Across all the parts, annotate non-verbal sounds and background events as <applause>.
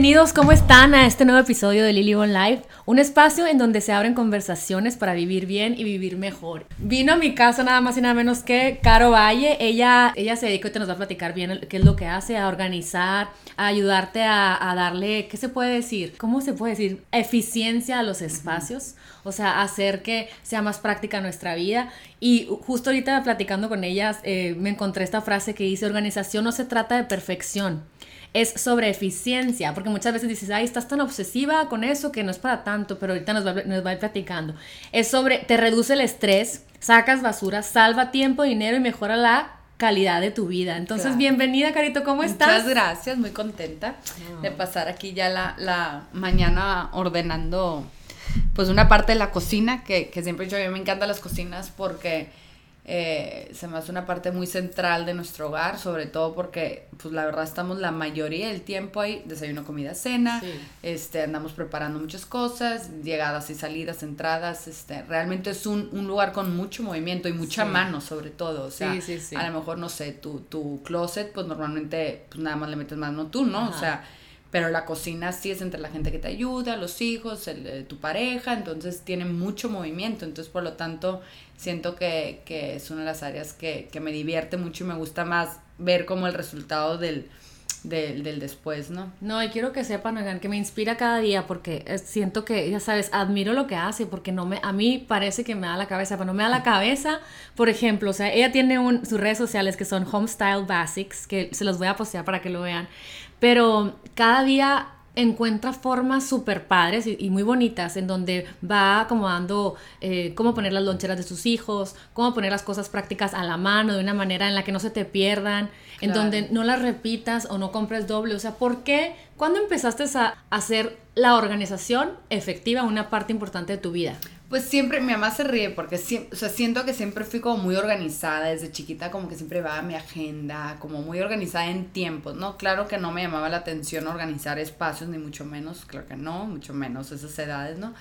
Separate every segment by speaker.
Speaker 1: Bienvenidos, ¿cómo están a este nuevo episodio de Lily One Life? Un espacio en donde se abren conversaciones para vivir bien y vivir mejor. Vino a mi casa nada más y nada menos que Caro Valle. Ella, ella se dedica y te nos va a platicar bien qué es lo que hace, a organizar, a ayudarte a, a darle, ¿qué se puede decir? ¿Cómo se puede decir? Eficiencia a los espacios. O sea, hacer que sea más práctica nuestra vida. Y justo ahorita platicando con ellas, eh, me encontré esta frase que dice, organización no se trata de perfección es sobre eficiencia, porque muchas veces dices, ay, estás tan obsesiva con eso que no es para tanto, pero ahorita nos va, nos va a ir platicando. Es sobre, te reduce el estrés, sacas basura, salva tiempo, dinero y mejora la calidad de tu vida. Entonces, bienvenida, Carito, ¿cómo estás?
Speaker 2: Muchas gracias, muy contenta de ah. pasar aquí ya la, la, mañana ordenando pues una parte de la cocina, que, que siempre yo, a mí me encantan las cocinas porque eh, se me hace una parte muy central de nuestro hogar, sobre todo porque, pues la verdad, estamos la mayoría del tiempo ahí, desayuno, comida, cena, este, andamos preparando muchas cosas, llegadas y salidas, entradas, este, realmente es un, un lugar con mucho movimiento y mucha mano, sobre todo, o sea, a lo mejor, no sé, tu, tu closet, pues normalmente, pues nada más le metes mano tú, ¿no? O sea, pero la cocina sí es entre la gente que te ayuda, los hijos, el, eh, tu pareja, entonces tiene mucho movimiento, entonces por lo tanto siento que, que es una de las áreas que, que, me divierte mucho y me gusta más ver como el resultado del, del, del después, ¿no?
Speaker 1: No, y quiero que sepan, oigan, que me inspira cada día porque siento que, ya sabes, admiro lo que hace porque no me, a mí parece que me da la cabeza, pero no me da la cabeza, por ejemplo, o sea, ella tiene un, sus redes sociales que son Homestyle Basics, que se los voy a postear para que lo vean, pero cada día encuentra formas súper padres y, muy bonitas en donde va acomodando eh, cómo poner las loncheras de sus hijos, cómo poner las cosas prácticas a la mano de una manera en la que no se te pierdan, en donde no las repitas o no compres doble. O sea, ¿por qué? ¿Cuándo empezaste a hacer la organización efectiva una parte importante de tu vida?
Speaker 2: Pues siempre, mi mamá se ríe porque siento que siempre fui como muy organizada desde chiquita, como que siempre va a mi agenda, como muy organizada en tiempos, ¿no? Claro que no me llamaba la atención organizar espacios, ni mucho menos, claro que no, mucho menos esas edades, ¿no?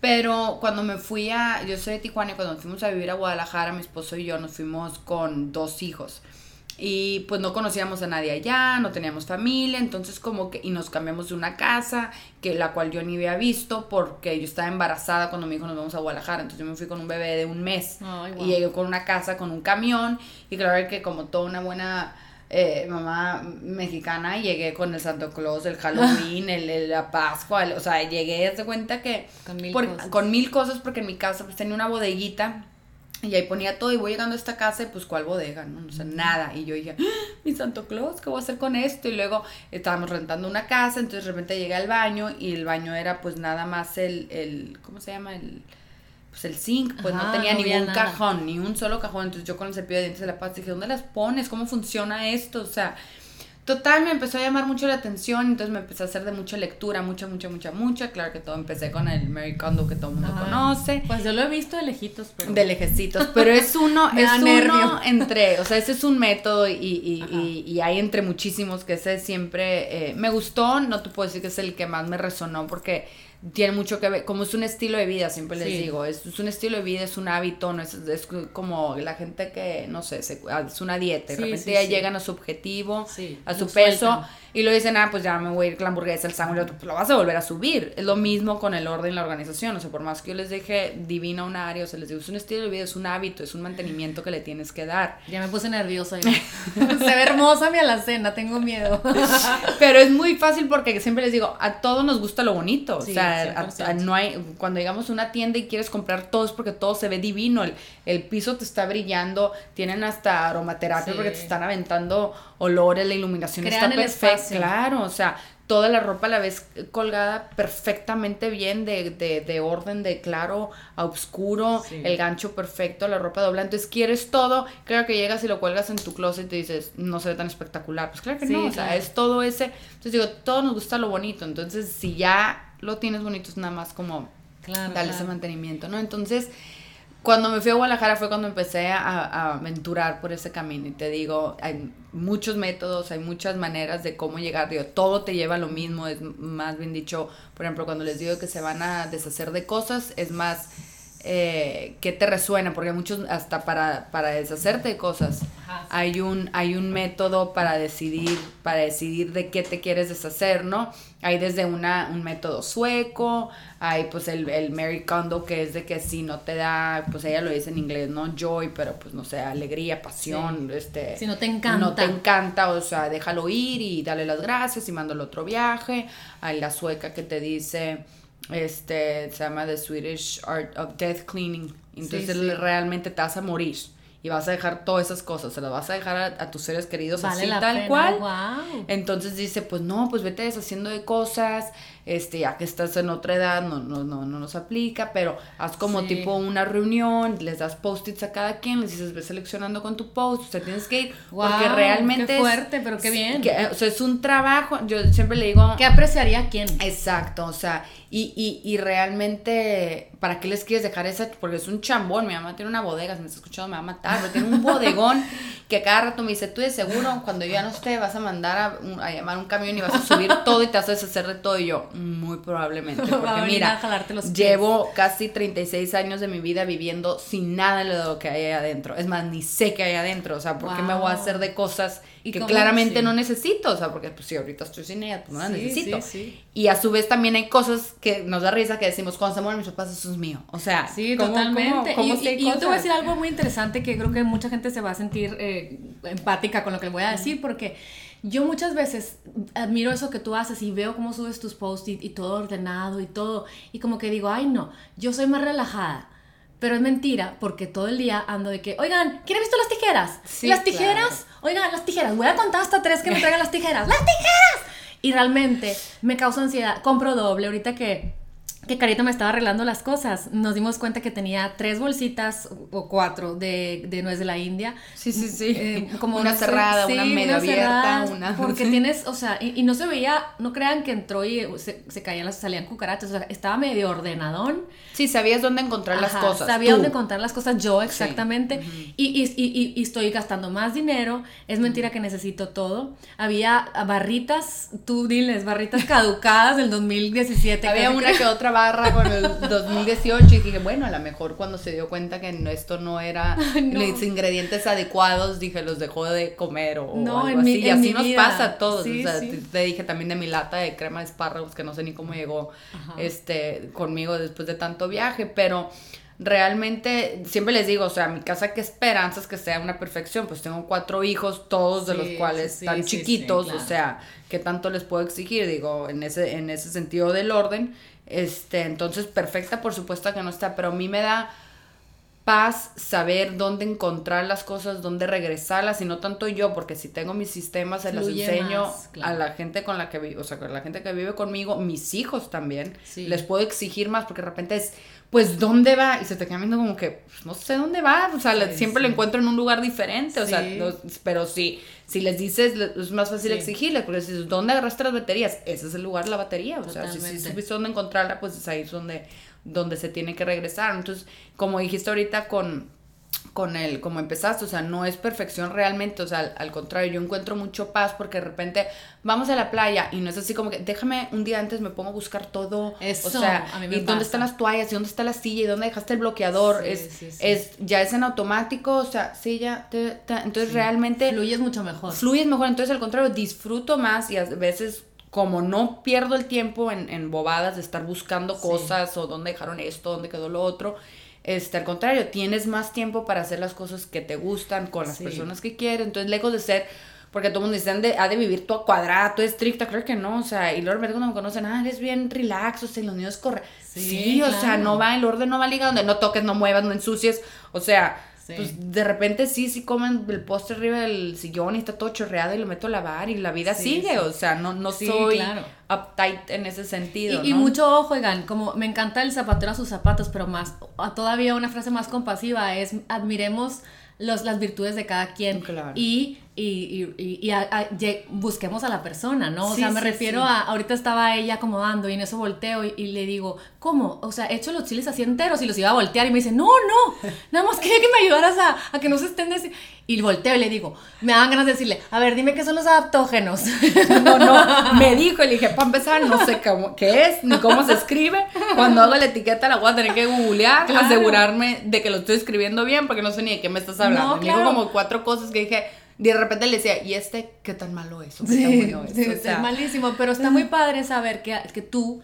Speaker 2: Pero cuando me fui a, yo soy de Tijuana y cuando fuimos a vivir a Guadalajara, mi esposo y yo nos fuimos con dos hijos y pues no conocíamos a nadie allá, no teníamos familia, entonces como que, y nos cambiamos de una casa, que la cual yo ni había visto porque yo estaba embarazada cuando mi hijo nos vamos a Guadalajara, entonces yo me fui con un bebé de un mes y llegué con una casa, con un camión y claro que como toda una buena... Eh, mamá mexicana, llegué con el Santo Claus, el Halloween, el, la Pascua, o sea, llegué, de cuenta que con mil, cosas. con mil cosas porque en mi casa pues tenía una bodeguita y ahí ponía todo y voy llegando a esta casa y pues cuál bodega, ¿no? O sea, nada. Y yo dije, ¡Ah, mi Santo Claus, ¿qué voy a hacer con esto? Y luego estábamos rentando una casa, entonces de repente llegué al baño y el baño era pues nada más el, el ¿cómo se llama? El, pues el zinc, pues no tenía ningún cajón, ni un solo cajón. Entonces yo con el cepillo de dientes de la paz dije, ¿dónde las pones? ¿Cómo funciona esto? O sea, Total, me empezó a llamar mucho la atención, entonces me empecé a hacer de mucha lectura, mucha, mucha, mucha, mucha. Claro que todo empecé con el Mary Kondo que todo el mundo conoce.
Speaker 1: Pues yo lo he visto de lejitos,
Speaker 2: pero... De lejecitos, pero es uno, <laughs> es uno entre, o sea, ese es un método y, y, y, hay entre muchísimos que ese siempre eh, me gustó, no te puedo decir que es el que más me resonó porque tiene mucho que ver, como es un estilo de vida, siempre les digo, es, un estilo de vida, es un hábito, no es, es como la gente que, no sé, ah, es una dieta, de repente ya llegan a su objetivo, a su peso, y lo dicen, ah, pues ya me voy a ir con la hamburguesa, el sándwich, pues lo vas a volver a subir. Es lo mismo con el orden y la organización, o sea, por más que yo les deje divina un área, o sea, les digo, es un estilo de vida, es un hábito, es un mantenimiento que le tienes que dar.
Speaker 1: Ya me puse nerviosa. <laughs> Se ve hermosa mi alacena, tengo miedo. <laughs>
Speaker 2: Pero es muy fácil porque siempre les digo, a todos nos gusta lo bonito, o sea, no hay, cuando llegamos a una tienda y quieres comprar todo es porque todo se ve divino, el, el piso te está brillando, tienen hasta aromaterapia porque te están aventando olores, la iluminación está perfecta Claro, o sea, toda la ropa la ves colgada perfectamente bien, de, de, de orden, de claro a oscuro, el gancho perfecto, la ropa doblada. Entonces quieres todo, claro que llegas y lo cuelgas en tu closet y dices, no se ve tan espectacular. Pues claro que no, o sea, es todo ese. Entonces digo, todo nos gusta lo bonito. Entonces, si ya lo tienes bonito, es nada más como darle ese mantenimiento, ¿no? Entonces cuando me fui a Guadalajara fue cuando empecé a, aventurar por ese camino. Y te digo, hay muchos métodos, hay muchas maneras de cómo llegar, digo, todo te lleva a lo mismo, es más bien dicho, por ejemplo, cuando les digo que se van a deshacer de cosas, es más eh, qué te resuena, porque muchos hasta para, para deshacerte de cosas hay un, hay un método para decidir, para decidir de qué te quieres deshacer, ¿no? Hay desde una, un método sueco, hay pues el, el Mary Kondo que es de que si no te da, pues ella lo dice en inglés, ¿no? Joy, pero pues no sé, alegría, pasión, este...
Speaker 1: Si no te encanta.
Speaker 2: No te encanta, o sea, déjalo ir y dale las gracias y mándalo otro viaje. Hay la sueca que te dice este, se llama The Swedish Art of Death Cleaning. Entonces realmente te vas a morir y vas a dejar todas esas cosas, se las vas a dejar a, tus seres queridos así tal cual. Entonces dice, pues no, pues vete deshaciendo de cosas, este, ya que estás en otra edad, no, no, no, no nos aplica, pero haz como tipo una reunión, les das post-its a cada quien, les dices, ve seleccionando con tu post, sea, tienes que ir, porque realmente
Speaker 1: qué fuerte, pero qué bien.
Speaker 2: o sea, es un trabajo, yo siempre le digo...
Speaker 1: ¿Qué apreciaría quién?
Speaker 2: Exacto, o sea, y, y, y realmente, ¿para qué les quieres dejar esa? Porque es un chambón, mi mamá tiene una bodega, si me está escuchando me va a matar, pero tiene un <laughs> bodegón que cada rato me dice, tú de seguro, cuando yo ya no esté, vas a mandar a, a llamar un camión y vas a subir todo y te vas a deshacer de todo, y yo, muy probablemente. <laughs> Porque mira, llevo casi 36 años de mi vida viviendo sin nada de lo que hay ahí adentro. Es más, ni sé qué hay adentro. O sea, ¿por qué me voy a hacer de cosas que claramente no necesito? O sea, porque pues si ahorita estoy sin ella, pues no las necesito. y a su vez también hay cosas que nos da risa que decimos, cuando se mueren mis papás, eso es mío. O sea,
Speaker 1: sí, totalmente. y, yo te voy a decir algo muy interesante que creo que mucha gente se va a sentir eh, empática con lo que le voy a decir, porque yo muchas veces admiro eso que tú haces y veo cómo subes tus posts y, todo ordenado y todo. Y como que digo, ay no, yo soy más relajada. Pero es mentira, porque todo el día ando de que, oigan, ¿quién ha visto las tijeras? las tijeras, oigan, las tijeras, voy a contar hasta tres que me <laughs> traigan las tijeras. ¡Las tijeras! Y realmente me causa ansiedad. Compro doble. Ahorita que que Carito me estaba arreglando las cosas, nos dimos cuenta que tenía tres bolsitas o cuatro de, de nuez de la India.
Speaker 2: Sí, sí, sí. Eh, como una cerrada, una medio abierta, una. <laughs>
Speaker 1: Porque tienes, o sea, y, no se veía, no crean que entró y se, se caían las, salían cucarachas, o sea, estaba medio ordenadón.
Speaker 2: Sí, sabías dónde encontrar las cosas.
Speaker 1: Sabía dónde encontrar las cosas yo, exactamente. y, y, y, y, estoy gastando más dinero. Es mentira que necesito todo. Había barritas, tú diles, barritas caducadas del 2017.
Speaker 2: Había una que otra barra con el 2018 y dije, bueno, a lo mejor cuando se dio cuenta que esto no era <laughs> los ingredientes adecuados, dije, los dejó de comer o, no, algo así. y así nos pasa a todos. o sea, te, dije también de mi lata de crema de espárragos que no sé ni cómo llegó este conmigo después de tanto viaje, pero realmente siempre les digo, o sea, mi casa qué esperanzas que sea una perfección, pues tengo cuatro hijos, todos de los cuales están chiquitos, o sea, ¿qué tanto les puedo exigir? Digo, en ese, en ese sentido del orden, este, entonces perfecta por supuesto que no está, pero a mí me da paz saber dónde encontrar las cosas, dónde regresarlas y no tanto yo, porque si tengo mis sistemas se los enseño a la gente con la que vivo, o sea, con la gente que vive conmigo, mis hijos también, les puedo exigir más porque de repente es pues ¿dónde va? Y se te queda viendo como que, pues, no sé dónde va, o sea, siempre lo encuentro en un lugar diferente, o sea, pero sí, si les dices, es más fácil exigirle, porque si ¿dónde agarraste las baterías? Ese es el lugar de la batería, o sea, si, si supiste dónde encontrarla, pues es ahí donde, donde se tiene que regresar. Entonces, como dijiste ahorita con con él, como empezaste, o sea, no es perfección realmente, o sea, al, contrario, yo encuentro mucho paz porque de repente vamos a la playa y no es así como que déjame un día antes me pongo a buscar todo, Eso, o sea, y dónde están las toallas, y dónde está la silla, y dónde dejaste el bloqueador, es, es, ya es en automático, o sea, sí, ya, entonces realmente...
Speaker 1: Fluyes mucho mejor.
Speaker 2: Fluyes mejor, entonces al contrario, disfruto más y a veces como no pierdo el tiempo en, en bobadas de estar buscando cosas o dónde dejaron esto, dónde quedó lo otro, este, al contrario, tienes más tiempo para hacer las cosas que te gustan con las personas que quieres. Entonces, lejos de ser, porque todo el mundo dice, de, ha de vivir todo cuadrado, todo estricta, creo que no, o sea, y luego cuando me conocen, ah, eres bien relax, o sea, los niños corren. Sí, o sea, no va, el orden no va ligado, donde no toques, no muevas, no ensucies, o sea, pues de repente sí, sí comen el postre arriba del sillón y está todo chorreado y lo meto a lavar y la vida sigue, o sea, no, no soy uptight en ese sentido.
Speaker 1: Y, mucho ojo, oigan, como me encanta el zapatero a sus zapatos, pero más, todavía una frase más compasiva es admiremos los, las virtudes de cada quien. Y, y, y, busquemos a la persona, ¿no? O sea, me refiero a, ahorita estaba ella acomodando y en eso volteo y, le digo, ¿cómo? O sea, he hecho los chiles así enteros y los iba a voltear y me dice, no, no, nada más quería que me ayudaras a, a que no se estén... Y volteo y le digo, me dan ganas de decirle, a ver, dime qué son los adaptógenos. <laughs>
Speaker 2: No, no, me dijo y le dije, para empezar, no sé cómo, qué es, ni cómo se escribe. Cuando hago la etiqueta la voy a tener que googlear, asegurarme de que lo estoy escribiendo bien, porque no sé ni de qué me estás hablando. me dijo como cuatro cosas que dije, de repente le decía, ¿y este qué tan malo es?
Speaker 1: sí, es? malísimo, pero está muy <laughs> padre saber que, que tú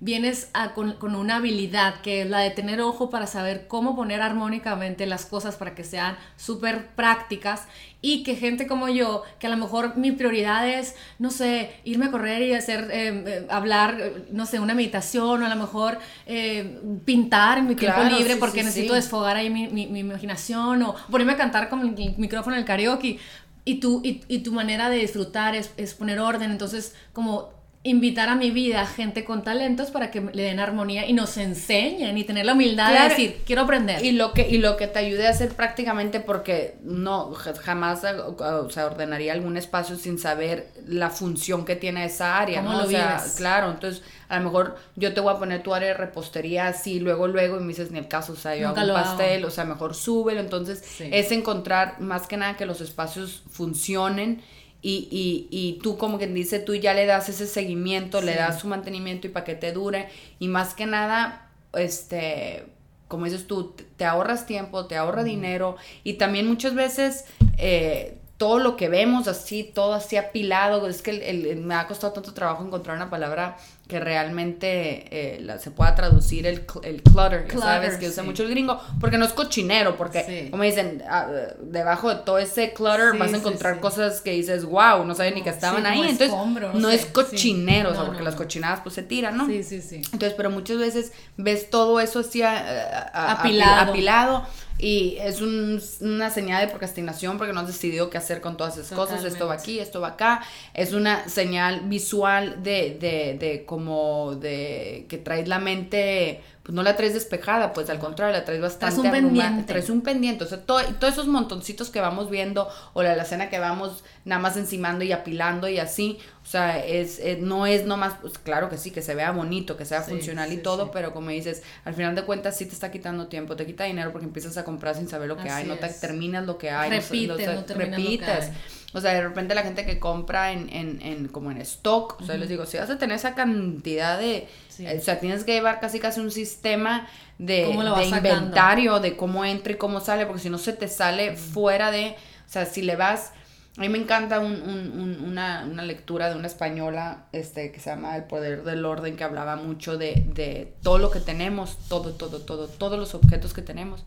Speaker 1: vienes con, una habilidad que es la de tener ojo para saber cómo poner armónicamente las cosas para que sean súper prácticas y que gente como yo, que a lo mejor mi prioridad es, no sé, irme a correr y hacer, eh, eh, hablar, no sé, una meditación o a lo mejor eh, pintar en mi tiempo libre porque necesito desfogar ahí mi, mi, imaginación o ponerme a cantar con el micrófono en el karaoke. Y tu, y, y tu manera de disfrutar es, es poner orden, entonces como invitar a mi vida gente con talentos para que le den armonía y nos enseñen y tener la humildad de decir, quiero aprender.
Speaker 2: Y lo que y lo que te ayude a hacer prácticamente porque no jamás o sea, ordenaría algún espacio sin saber la función que tiene esa área, ¿no? o sea, claro, entonces a lo mejor yo te voy a poner tu área de repostería así luego luego y me dices ni el caso, o sea, yo hago un pastel, o sea, mejor súbelo, entonces es encontrar más que nada que los espacios funcionen y, y, y, tú como quien dice, tú ya le das ese seguimiento, le das su mantenimiento y para que te dure. Y más que nada, este, como dices tú, te ahorras tiempo, te ahorra dinero. Y también muchas veces eh, todo lo que vemos así, todo así apilado, es que me ha costado tanto trabajo encontrar una palabra que realmente eh, se pueda traducir el, el clutter, ¿sabes? Que usa mucho el gringo, porque no es cochinero, porque, como dicen, ah, debajo de todo ese clutter vas a encontrar cosas que dices, wow, no sabía ni que estaban ahí, entonces no es cochinero, o sea, porque las cochinadas pues se tiran, ¿no?
Speaker 1: Sí, sí, sí.
Speaker 2: Entonces, pero muchas veces ves todo eso así apilado. apilado y es una señal de procrastinación porque no has decidido qué hacer con todas esas cosas. Esto va aquí, esto va acá. Es una señal visual de, de, de como de que traes la mente pues no la traes despejada, pues al contrario, la traes bastante
Speaker 1: traes un pendiente.
Speaker 2: Traes un pendiente, o sea, todo, todos esos montoncitos que vamos viendo o la escena que vamos nada más encimando y apilando y así, o sea, es, eh, no es nomás, pues claro que sí, que se vea bonito, que sea funcional y todo, pero como dices, al final de cuentas sí te está quitando tiempo, te quita dinero porque empiezas a comprar sin saber lo que hay, no te terminas lo que hay,
Speaker 1: repites, no, repites.
Speaker 2: O sea, de repente la gente que compra en, en, en como en stock, o sea, les digo, si vas a tener esa cantidad de o sea, tienes que llevar casi casi un sistema de, de inventario de cómo entra y cómo sale, porque si no se te sale fuera de, o sea, si le vas, a mí me encanta un, un, una, una, lectura de una española este, que se llama El Poder del Orden, que hablaba mucho de, de todo lo que tenemos, todo, todo, todo, todos los objetos que tenemos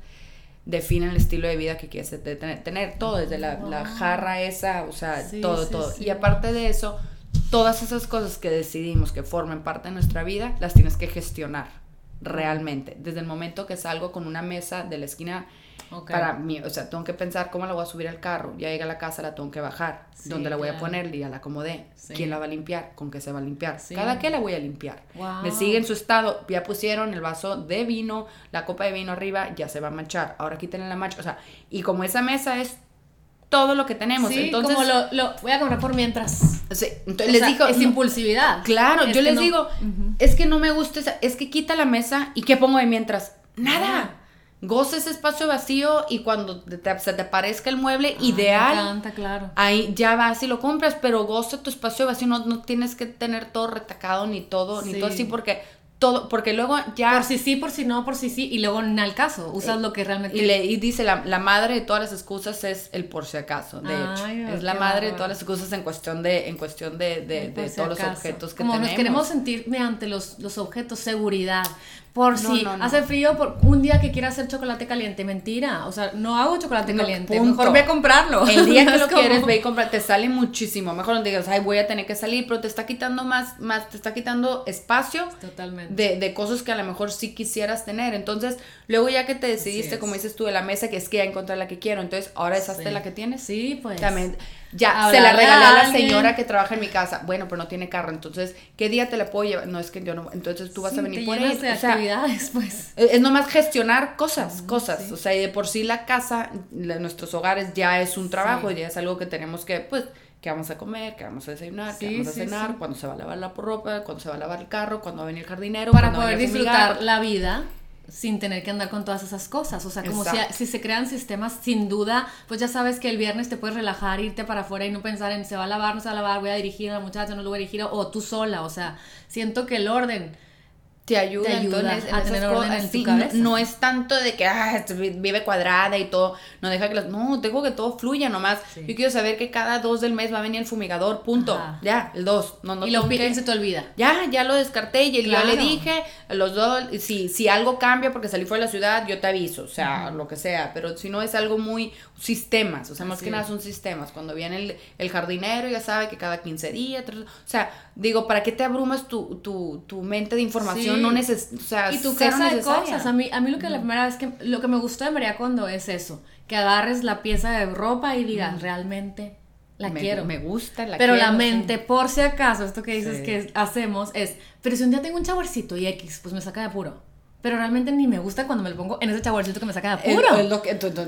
Speaker 2: definen el estilo de vida que quieres tener, tener todo, desde la, la jarra esa, o sea, todo, todo. Y aparte de eso, todas esas cosas que decidimos que formen parte de nuestra vida, las tienes que gestionar realmente. Desde el momento que salgo con una mesa de la esquina para mí, o sea, tengo que pensar cómo la voy a subir al carro, ya llega a la casa, la tengo que bajar, dónde la voy a poner, ya la acomodé, quién la va a limpiar, con qué se va a limpiar, cada qué la voy a limpiar. Me sigue en su estado, ya pusieron el vaso de vino, la copa de vino arriba, ya se va a manchar, ahora quítenle la mancha, o sea, y como esa mesa es todo lo que tenemos.
Speaker 1: Sí,
Speaker 2: entonces,
Speaker 1: como lo, voy a comprar por mientras.
Speaker 2: Sí, entonces les digo.
Speaker 1: Es impulsividad.
Speaker 2: Claro, yo les digo, es que no me gusta, esa, es que quita la mesa y ¿qué pongo de mientras? Nada. Goza ese espacio vacío y cuando se te parezca el mueble ah, ideal,
Speaker 1: me encanta, claro.
Speaker 2: ahí ya vas y lo compras, pero goza tu espacio vacío, no, no tienes que tener todo retacado ni todo, ni todo así, porque todo, porque luego ya...
Speaker 1: Por si sí, por si no, por si sí, y luego en el caso, usas lo que realmente...
Speaker 2: Y, le, y dice, la, la, madre de todas las excusas es el por si acaso, de hecho. Es la madre de todas las excusas en cuestión de, en cuestión de, de, de todos los objetos que
Speaker 1: Como
Speaker 2: tenemos.
Speaker 1: nos queremos sentir mediante los, los objetos, seguridad, por si hace frío, por un día que quiera hacer chocolate caliente, mentira. O sea, no hago chocolate caliente. Mejor ve a comprarlo.
Speaker 2: El día que <laughs> lo quieres, ve y compra. Te sale muchísimo. Mejor no digas, ay, voy a tener que salir, pero te está quitando más, más te está quitando espacio.
Speaker 1: Totalmente.
Speaker 2: de, de, cosas que a lo mejor sí quisieras tener. Entonces, luego ya que te decidiste, como dices tú, de la mesa, que es que ya encontré la que quiero, entonces, ¿ahora es hasta la que tienes?
Speaker 1: Sí, pues.
Speaker 2: También, ya, se la regalé a la señora que trabaja en mi casa. Bueno, pero no tiene carro, entonces, ¿qué día te la puedo llevar? No, es que yo no, entonces tú vas a venir por ahí.
Speaker 1: De actividades, pues.
Speaker 2: Es, nomás gestionar cosas, cosas. O sea, y de por sí la casa, nuestros hogares ya es un trabajo, ya es algo que tenemos que, pues, qué vamos a comer, qué vamos a desayunar, qué vamos a cenar, cuándo se va a lavar la ropa, cuándo se va a lavar el carro, cuándo va a venir el jardinero.
Speaker 1: Para poder disfrutar la vida sin tener que andar con todas esas cosas. O sea, como si, si, se crean sistemas, sin duda, pues ya sabes que el viernes te puedes relajar, irte para afuera y no pensar en se va a lavar, no se va a lavar, voy a dirigir a la muchacha, no lo voy a dirigir, o tú sola. O sea, siento que el orden
Speaker 2: te ayuda, a tener orden en tu cabeza. No, es tanto de que ah, vive cuadrada y todo, no deja que las, no, tengo que todo fluya nomás. Yo quiero saber que cada dos del mes va a venir el fumigador, punto. Ya, el dos. No, no
Speaker 1: y lo que, se te olvida.
Speaker 2: Ya, ya lo descarté y ya le dije, los dos, si, si algo cambia porque salí fuera de la ciudad, yo te aviso, o sea, lo que sea, pero si no es algo muy sistemas, o sea, más que nada son sistemas. Cuando viene el, el, jardinero, ya sabe que cada 15 días, o sea, digo, ¿para qué te abrumas tu, tu, tu mente de información? No o sea,
Speaker 1: y tu casa de cosas. A mí, a mí lo que la primera vez que, lo que me gustó de María Condo es eso, que agarres la pieza de ropa y digas, realmente la quiero.
Speaker 2: Me gusta, la
Speaker 1: Pero la mente, por si acaso, esto que dices que hacemos es, pero si un día tengo un chaborcito y X, pues me saca de apuro pero realmente ni me gusta cuando me lo pongo en ese chaborcito que me saca de apuro.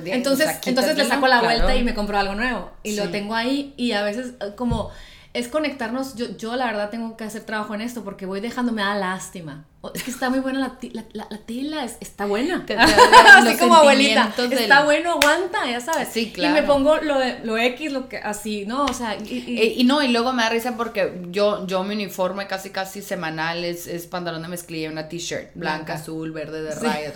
Speaker 1: entonces, entonces le saco la vuelta y me compro algo nuevo. Y lo tengo ahí y a veces eh, como es conectarnos, yo, yo la verdad tengo que hacer trabajo en esto porque voy dejando, me da lástima. Es que está muy buena la, la, la, tela, está buena. <laughs> así como abuelita. Está bueno, aguanta, ya sabes. Sí, claro. Y me pongo lo, lo X, lo que así, ¿no? O sea.
Speaker 2: Y, y, no, y luego me da risa porque yo, yo mi uniforme casi casi semanal es, es pantalón de mezclilla, una t-shirt blanca, azul, verde de raya.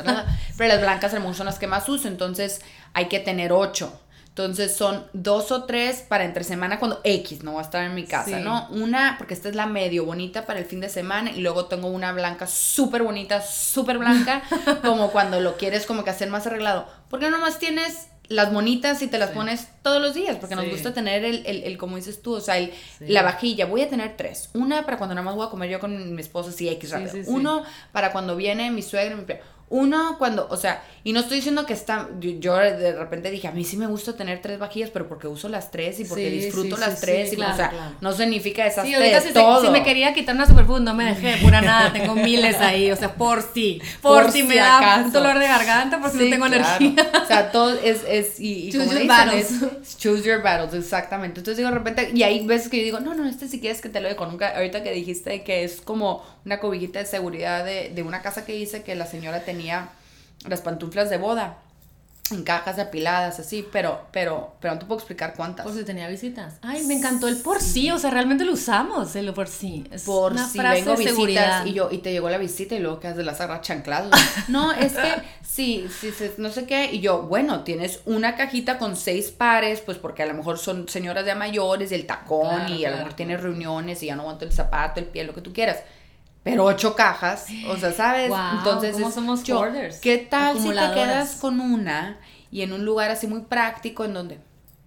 Speaker 2: Pero las blancas son las que más uso, entonces hay que tener ocho. Entonces son dos o tres para entre semana cuando X no va a estar en mi casa, ¿no? Una, porque esta es la medio bonita para el fin de semana y luego tengo una blanca súper bonita, súper blanca, <laughs> como cuando lo quieres como que hacer más arreglado. Porque nomás tienes las bonitas y te las pones todos los días, porque nos gusta tener el, el, el, como dices tú, o sea, el, la vajilla. Voy a tener tres. Una para cuando nada más voy a comer yo con mi esposa, sí, X rápido. Uno para cuando viene mi suegra, mi uno cuando, o sea, y no estoy diciendo que está, yo, de repente dije, a mí sí me gusta tener tres vajillas, pero porque uso las tres y porque disfruto las tres, y, o sea, no significa esas tres, si, todo.
Speaker 1: si me quería quitar una superfood, no me dejé pura nada, tengo miles ahí, o sea, por si, <laughs> por, si me da un dolor de garganta, porque no tengo energía.
Speaker 2: O sea, todo es, es y, choose your battles. choose your battles, exactamente. Entonces digo, de repente, y hay veces que yo digo, no, no, este si quieres que te lo dejo, nunca, ahorita que dijiste que es como una cobijita de seguridad de, de una casa que hice que la señora tenía las pantuflas de boda en cajas apiladas, así, pero, pero, pero no te puedo explicar cuántas.
Speaker 1: Por si tenía visitas. Ay, me encantó el por sí, o sea, realmente lo usamos, el por sí.
Speaker 2: Es por una si frase vengo visitas y yo, y te llegó la visita y luego que has de las agarras chancladas. <laughs> no, es que sí, sí, no sé qué, y yo, bueno, tienes una cajita con seis pares, pues porque a lo mejor son señoras ya mayores, el tacón, y a lo mejor tienes reuniones y ya no aguanto el zapato, el pie, lo que tú quieras pero ocho cajas, o sea, ¿sabes?
Speaker 1: Entonces, ¿cómo somos yo,
Speaker 2: ¿Qué tal si te quedas con una y en un lugar así muy práctico en donde,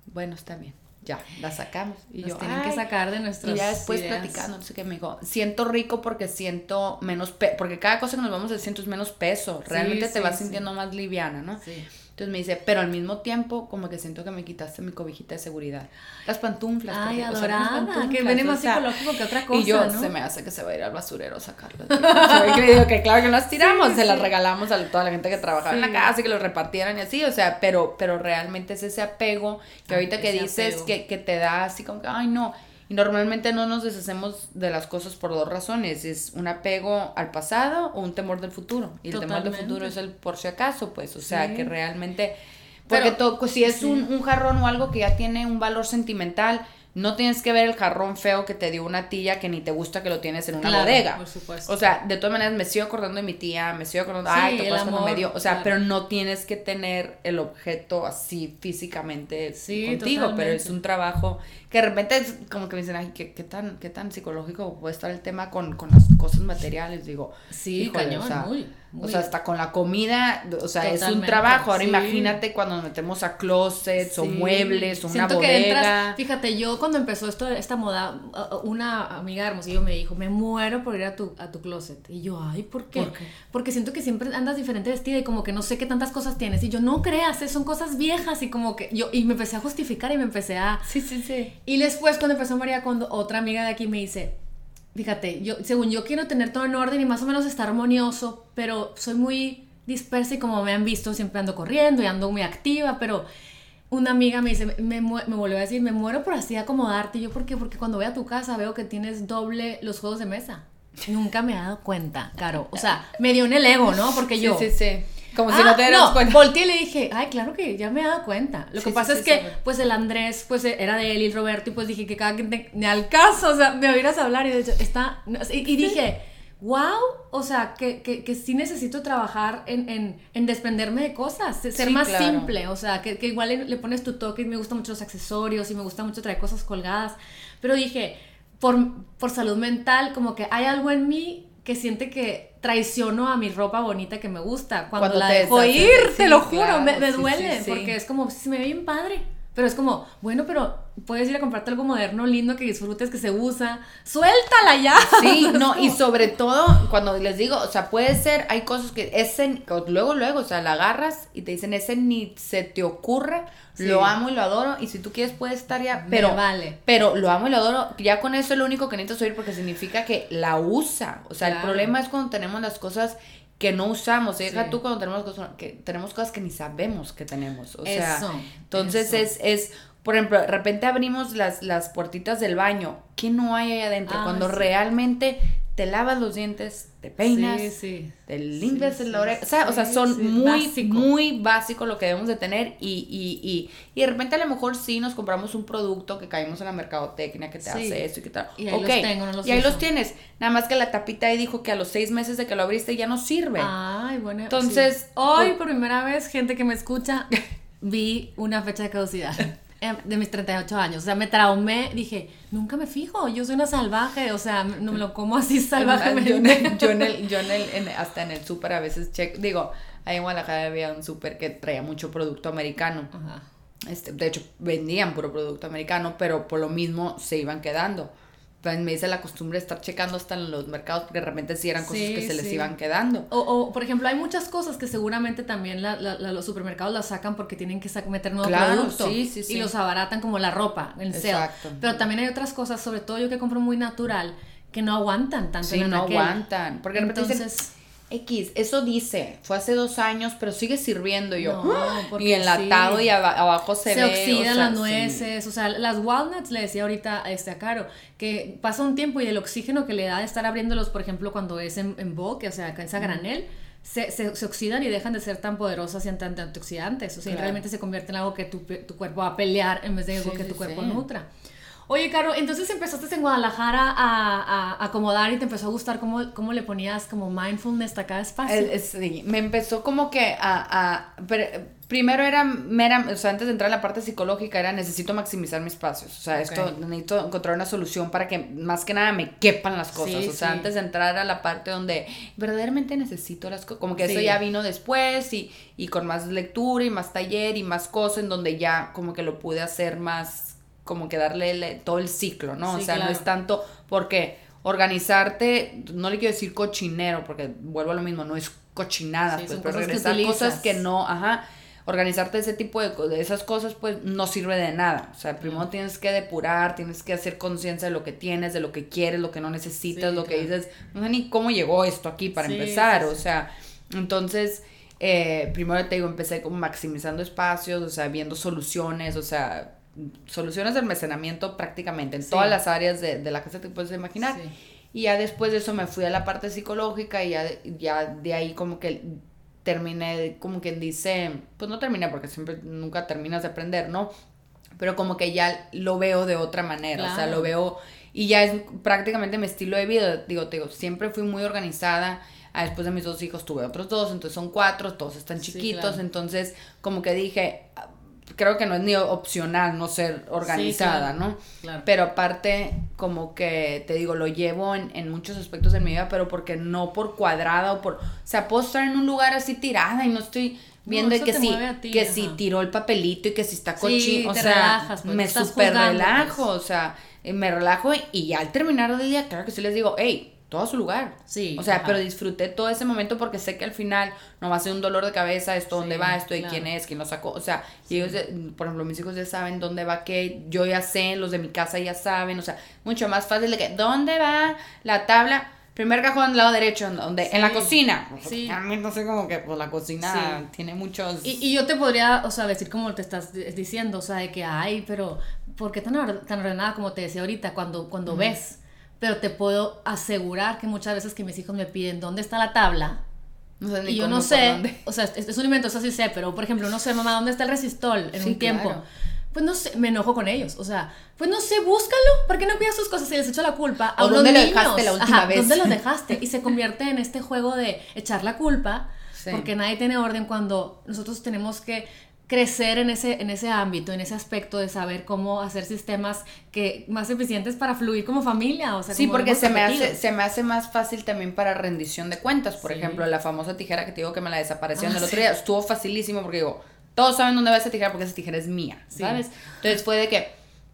Speaker 2: bueno, está bien, ya, la sacamos. Y
Speaker 1: Nos
Speaker 2: yo,
Speaker 1: tienen que sacar de nuestros
Speaker 2: Y ya después platicando, no sé qué me dijo, siento rico porque siento menos, peso, porque cada cosa que nos vamos a siento es menos peso, realmente te vas sintiendo más liviana, ¿no? Sí. Entonces me dice, pero al mismo tiempo, como que siento que me quitaste mi cobijita de seguridad. Las pantuflas.
Speaker 1: Ay, adorada, que viene más psicológico que otra cosa,
Speaker 2: Y yo, se me hace que se va a ir al basurero a sacarlas. <laughs> y digo que claro que las tiramos, se las regalamos a toda la gente que trabajaba en la casa y que los repartieran y así, o sea, pero, pero realmente es ese apego que ahorita que dices que, que te da así como que, ay, no, y normalmente no nos deshacemos de las cosas por dos razones. Es un apego al pasado o un temor del futuro. Y el temor del futuro es el por si acaso, pues. O sea, que realmente... Porque pues, si es un, un jarrón o algo que ya tiene un valor sentimental, no tienes que ver el jarrón feo que te dio una tía que ni te gusta que lo tienes en una bodega. Por supuesto. O sea, de todas maneras me sigo acordando de mi tía, me sigo acordando, ay, te cuando me dio, o sea, pero no tienes que tener el objeto así físicamente contigo, pero es un trabajo que de repente es como que me dicen, ay, ¿qué, qué tan, qué tan psicológico puede estar el tema con, con las cosas materiales? Digo,
Speaker 1: sí, cañón, muy.
Speaker 2: O sea, hasta con la comida, o sea, es un trabajo. Ahora imagínate cuando nos metemos a closets o muebles o una bodega.
Speaker 1: fíjate, yo cuando empezó esto, esta moda, una amiga de Hermosillo me dijo, me muero por ir a tu, a tu closet. Y yo, ay, ¿por qué? Porque siento que siempre andas diferente vestida y como que no sé qué tantas cosas tienes. Y yo, no creas, eh, son cosas viejas y como que yo, y me empecé a justificar y me empecé a...
Speaker 2: Sí, sí, sí.
Speaker 1: Y después cuando empezó María, cuando otra amiga de aquí me dice, fíjate, yo, según yo quiero tener todo en orden y más o menos estar armonioso, pero soy muy dispersa y como me han visto siempre ando corriendo y ando muy activa, pero una amiga me dice, me, me volvió a decir, me muero por así acomodarte. Y yo, ¿por qué? Porque cuando voy a tu casa veo que tienes doble los juegos de mesa. Nunca me he dado cuenta, Caro. O sea, me dio en el ego, ¿no? Porque yo...
Speaker 2: Sí, sí, sí. Como si no te dieras
Speaker 1: ah, no, cuenta. Volteé y le dije, ay, claro que ya me he dado cuenta. Lo que pasa es que, pues, el Andrés, pues, era de él y el Roberto, y pues dije que cada quien te, me al caso, o sea, me oirás hablar, y de hecho, está. y dije wow, o sea, que, que, que sí necesito trabajar en, en, en, desprenderme de cosas, ser más simple, o sea, que, que igual le, pones tu toque, y me gustan mucho los accesorios y me gusta mucho traer cosas colgadas, pero dije, por, por salud mental, como que hay algo en mí que siente que traiciono a mi ropa bonita que me gusta cuando, la dejo ir, te lo juro, me, me duele, porque es como, si me ve bien padre. Pero es como, bueno, pero puedes ir a comprarte algo moderno, lindo, que disfrutes, que se usa. Suéltala ya. <laughs>
Speaker 2: Sí, no, y sobre todo, cuando les digo, o sea, puede ser, hay cosas que ese, luego, luego, o sea, la agarras y te dicen, ese ni se te ocurre, lo amo y lo adoro, y si tú quieres puedes estar ya, pero,
Speaker 1: vale.
Speaker 2: pero lo amo y lo adoro, ya con eso es lo único que necesitas oír porque significa que la usa. O sea, el problema es cuando tenemos las cosas que no usamos. Deja tú cuando tenemos cosas que tenemos cosas que ni sabemos que tenemos. O sea, entonces es es por ejemplo, de repente abrimos las, las puertitas del baño. ¿Qué no hay ahí adentro? Ah, cuando realmente te lavas los dientes, te peinas, te limpias la oreja. O sea, o sea son muy, muy básico lo que debemos de tener y, y, y, y, de repente a lo mejor sí nos compramos un producto que caímos en la mercadotecnia que te hace eso y que tal.
Speaker 1: Y ahí los tengo, no los
Speaker 2: Y ahí los tienes. Nada más que la tapita ahí dijo que a los seis meses de que lo abriste ya no sirve.
Speaker 1: Ay, bueno.
Speaker 2: Entonces,
Speaker 1: hoy por primera vez, gente que me escucha, <laughs> vi una fecha de caducidad. <laughs> Em, de mis 38 años. O sea, me traumé, dije, nunca me fijo, yo soy una salvaje, o sea, no me lo como así <laughs> salvajemente.
Speaker 2: Yo, en el, yo, en el, <laughs> yo en el, hasta en el súper a veces check, digo, ahí en Guadalajara había un súper que traía mucho producto americano. Este, de hecho, vendían puro producto americano, pero por lo mismo se iban quedando me dice la costumbre de estar checando hasta en los mercados porque de repente sí eran cosas que se les iban quedando.
Speaker 1: O, o, por ejemplo, hay muchas cosas que seguramente también la, la, los supermercados las sacan porque tienen que meter nuevo claro, producto y los abaratan como la ropa, el Exacto. Pero también hay otras cosas, sobre todo yo que compro muy natural, que no aguantan tanto.
Speaker 2: Sí, no aguantan. Porque de repente Entonces, X, eso dice, fue hace dos años, pero sigue sirviendo yo. No, y enlatado y abajo se,
Speaker 1: se
Speaker 2: ve.
Speaker 1: Se oxidan las nueces, o sea, las walnuts, le decía ahorita a este a Caro, que pasa un tiempo y el oxígeno que le da de estar abriéndolos, por ejemplo, cuando es en, en boque, o sea, en esa granel, se, se, se, oxidan y dejan de ser tan poderosas y tan antioxidantes. O sea, realmente se convierte en algo que tu, tu, cuerpo va a pelear en vez de algo que tu cuerpo nutra. Oye, Caro, entonces empezaste en Guadalajara a, acomodar y te empezó a gustar cómo, cómo le ponías como mindfulness a cada espacio.
Speaker 2: sí, me empezó como que a... primero era mera, o sea, antes de entrar a la parte psicológica era necesito maximizar mis espacios. O sea, esto necesito encontrar una solución para que más que nada me quepan las cosas. o sea, antes de entrar a la parte donde verdaderamente necesito las cosas. Como que eso ya vino después y, y con más lectura y más taller y más cosas en donde ya como que lo pude hacer más como que darle todo el ciclo, ¿no? o sea, no es tanto porque organizarte, no le quiero decir cochinero, porque vuelvo a lo mismo, no es cochinada, pues, pero regresar cosas que no, ajá, organizarte ese tipo de, de, esas cosas, pues no sirve de nada. O sea, primero tienes que depurar, tienes que hacer conciencia de lo que tienes, de lo que quieres, lo que no necesitas, lo que dices, no sé ni cómo llegó esto aquí para empezar, o sea, entonces... Eh, primero te digo, empecé como maximizando espacios, o sea, viendo soluciones, o sea, soluciones de almacenamiento prácticamente en todas las áreas de, de, la casa te puedes imaginar. Y ya después de eso me fui a la parte psicológica y ya, ya de ahí como que terminé, como quien dice, pues no terminé porque siempre nunca terminas de aprender, ¿no? Pero como que ya lo veo de otra manera, o sea, lo veo y ya es prácticamente mi estilo de vida. Digo, te digo, siempre fui muy organizada. Ah, después de mis dos hijos tuve otros dos, entonces son cuatro, todos están chiquitos, entonces como que dije, creo que no es ni opcional no ser organizada, ¿no? Pero aparte, como que te digo, lo llevo en, en, muchos aspectos de mi vida, pero porque no por cuadrada o por. O sea, puedo estar en un lugar así tirada y no estoy. viendo que si,
Speaker 1: ti,
Speaker 2: que
Speaker 1: ajá.
Speaker 2: si tiró el papelito y que si está
Speaker 1: Sí,
Speaker 2: cochino, o
Speaker 1: te
Speaker 2: sea,
Speaker 1: relajas, pues,
Speaker 2: me súper relajo,
Speaker 1: pues.
Speaker 2: o sea, eh, me relajo y, y ya al terminar del día, claro que sí les digo, hey, todo a su lugar.
Speaker 1: Sí,
Speaker 2: O sea,
Speaker 1: ajá.
Speaker 2: pero disfruté todo ese momento porque sé que al final no va a ser un dolor de cabeza, esto dónde
Speaker 1: Sí,
Speaker 2: va, esto de
Speaker 1: claro.
Speaker 2: quién es, quién lo sacó. O sea, y ellos, por ejemplo, mis hijos ya saben dónde va qué, yo ya sé, los de mi casa ya saben, o sea, mucho más fácil de que, ¿dónde va la tabla? Primer cajón del lado derecho, ¿en donde En la cocina.
Speaker 1: Sí. <laughs>
Speaker 2: A mí no sé como que, pues la cocina tiene muchos...
Speaker 1: Y, y yo te podría, o sea, decir como te estás di- diciendo, o sea, de que, ay, pero ¿por qué tan, or- tan ordenada como te decía ahorita cuando, cuando ves? Pero te puedo asegurar que muchas veces que mis hijos me piden dónde está la tabla
Speaker 2: no sé ni
Speaker 1: y yo no sé, <laughs> o sea, es, es un invento, eso sí sé, pero por ejemplo, no sé, mamá, ¿dónde está el resistol en
Speaker 2: Sí,
Speaker 1: un tiempo?
Speaker 2: claro.
Speaker 1: Pues no sé, me enojo con ellos, o sea, pues no sé, búscalo, ¿por qué no cuidas sus cosas y les echo la culpa a
Speaker 2: O
Speaker 1: unos
Speaker 2: dónde lo
Speaker 1: niños?
Speaker 2: dejaste la última
Speaker 1: Ajá,
Speaker 2: vez.
Speaker 1: ¿Dónde lo <laughs> dejaste? Y se convierte en este juego de echar la culpa,
Speaker 2: Sí.
Speaker 1: porque nadie tiene orden cuando nosotros tenemos que crecer en ese, en ese ámbito, en ese aspecto de saber cómo hacer sistemas que más eficientes para fluir como familia, o sea,
Speaker 2: Sí, porque se me, hace, se me hace más fácil también para rendición de cuentas. Por
Speaker 1: Sí.
Speaker 2: ejemplo, la famosa tijera que te digo que me la desaparecieron
Speaker 1: Ah,
Speaker 2: el otro día. Estuvo facilísimo porque digo, todos saben dónde va esa tijera porque esa tijera es mía,
Speaker 1: Sí.
Speaker 2: ¿sabes? Entonces fue de que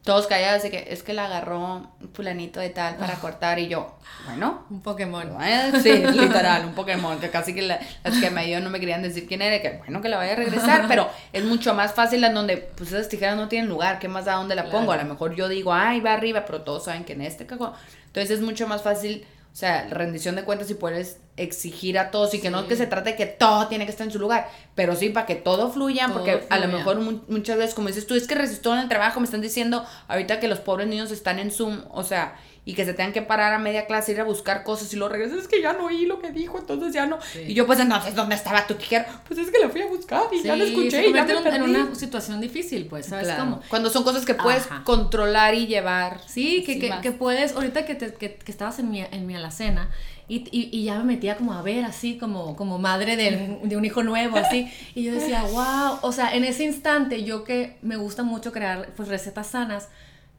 Speaker 2: todos callados de que es que la agarró un fulanito de tal
Speaker 1: Ah.
Speaker 2: para cortar y yo, bueno.
Speaker 1: Un Pokémon.
Speaker 2: eh, Sí, literal, un Pokémon, que casi que la- las que me dio no me querían decir quién era, que bueno que la vaya a regresar, pero <laughs> es mucho más fácil en donde pues esas tijeras no tienen lugar, ¿qué más da dónde la
Speaker 1: Claro.
Speaker 2: pongo? A lo mejor yo digo, ay, va arriba, pero todos saben que en este cajón. Entonces es mucho más fácil, o sea, rendición de cuentas y puedes exigir a todos y que no que se trate de que todo tiene que estar en su lugar, pero sí para que todo fluya,
Speaker 1: Todo
Speaker 2: porque a lo mejor mu- muchas veces, como dices tú, es que resisto en el trabajo, me están diciendo ahorita que los pobres niños están en Zoom, o sea, y que se tengan que parar a media clase, ir a buscar cosas y luego regresas, es que ya no oí lo que dijo, entonces ya no.
Speaker 1: Sí.
Speaker 2: Y yo, pues entonces, ¿dónde estaba tu tijera? Pues es que la fui a buscar y ya la escuché
Speaker 1: se
Speaker 2: y ya me
Speaker 1: en, en una situación difícil, pues, ¿sabes
Speaker 2: Claro.
Speaker 1: cómo?
Speaker 2: Cuando son cosas que puedes
Speaker 1: Ajá.
Speaker 2: controlar y llevar.
Speaker 1: Sí, que, que, puedes, ahorita que, te- que, que estabas en mi, en mi alacena y, y, y ya me metía como a ver así, como, como madre de, de un hijo nuevo, así, y yo decía, wow, o sea, en ese instante yo que me gusta mucho crear pues recetas sanas,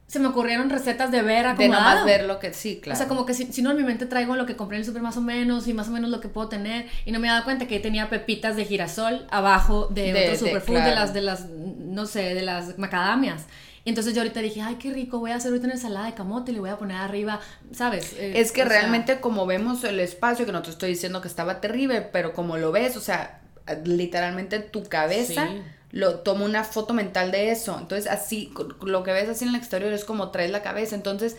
Speaker 1: se me ocurrieron recetas de ver
Speaker 2: de
Speaker 1: acomodado.
Speaker 2: nomás ver lo que sí, claro.
Speaker 1: O sea, como que si, si no en mi mente traigo lo que compré en el súper más o menos y más o menos lo que puedo tener y no me he dado cuenta que tenía pepitas de girasol abajo de,
Speaker 2: De-
Speaker 1: otro
Speaker 2: de-
Speaker 1: superfood de
Speaker 2: claro.
Speaker 1: las de las no sé, de las macadamias. Y entonces yo ahorita dije, ay, qué rico, voy a hacer ahorita una ensalada de camote y le voy a poner arriba, ¿sabes? Eh,
Speaker 2: Es que
Speaker 1: sea,
Speaker 2: realmente como vemos el espacio, que no te estoy diciendo que estaba terrible, pero como lo ves, o sea, literalmente tu cabeza
Speaker 1: Sí.
Speaker 2: Lo toma una foto mental de eso. Entonces así, lo que ves así en el exterior es como traes la cabeza. Entonces,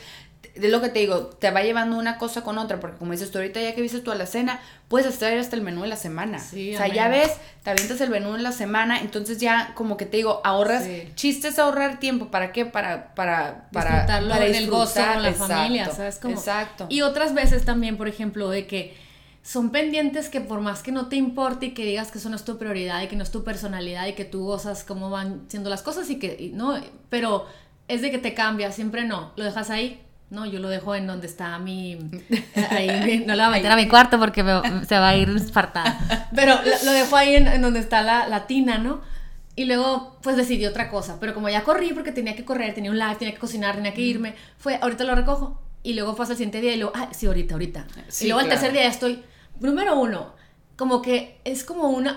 Speaker 2: es lo que te digo, te va llevando una cosa con otra, porque como dices tú ahorita ya que viste tú a la cena, puedes hacer hasta el menú de la semana.
Speaker 1: Sí,
Speaker 2: o sea, ya ves, te avientas el menú de la semana, entonces ya como que te digo, ahorras,
Speaker 1: Sí.
Speaker 2: chistes ahorrar tiempo, ¿para qué? Para, para, para,
Speaker 1: disfrutarlo
Speaker 2: para
Speaker 1: en el gozo con la
Speaker 2: exacto,
Speaker 1: familia, ¿sabes cómo?
Speaker 2: Exacto.
Speaker 1: Y otras veces también, por ejemplo, de que son pendientes que por más que no te importe y que digas que eso no es tu prioridad y que no es tu personalidad y que tú gozas cómo van siendo las cosas y que y no, pero es de que te cambia, siempre no, lo dejas ahí. No, yo lo dejo en donde está mi... Ahí, mi- no la voy a meter a mi cuarto porque me- se va a ir espartada. Pero lo, lo dejo ahí en, en donde está la, la tina, ¿no? Y luego, pues decidí otra cosa. Pero como ya corrí porque tenía que correr, tenía un live, tenía que cocinar, tenía que irme, fue, ahorita lo recojo. Y luego pasa el siguiente día y luego, ah, sí, ahorita, ahorita.
Speaker 2: Sí,
Speaker 1: y luego el
Speaker 2: claro.
Speaker 1: tercer día ya estoy, número uno, como que es como un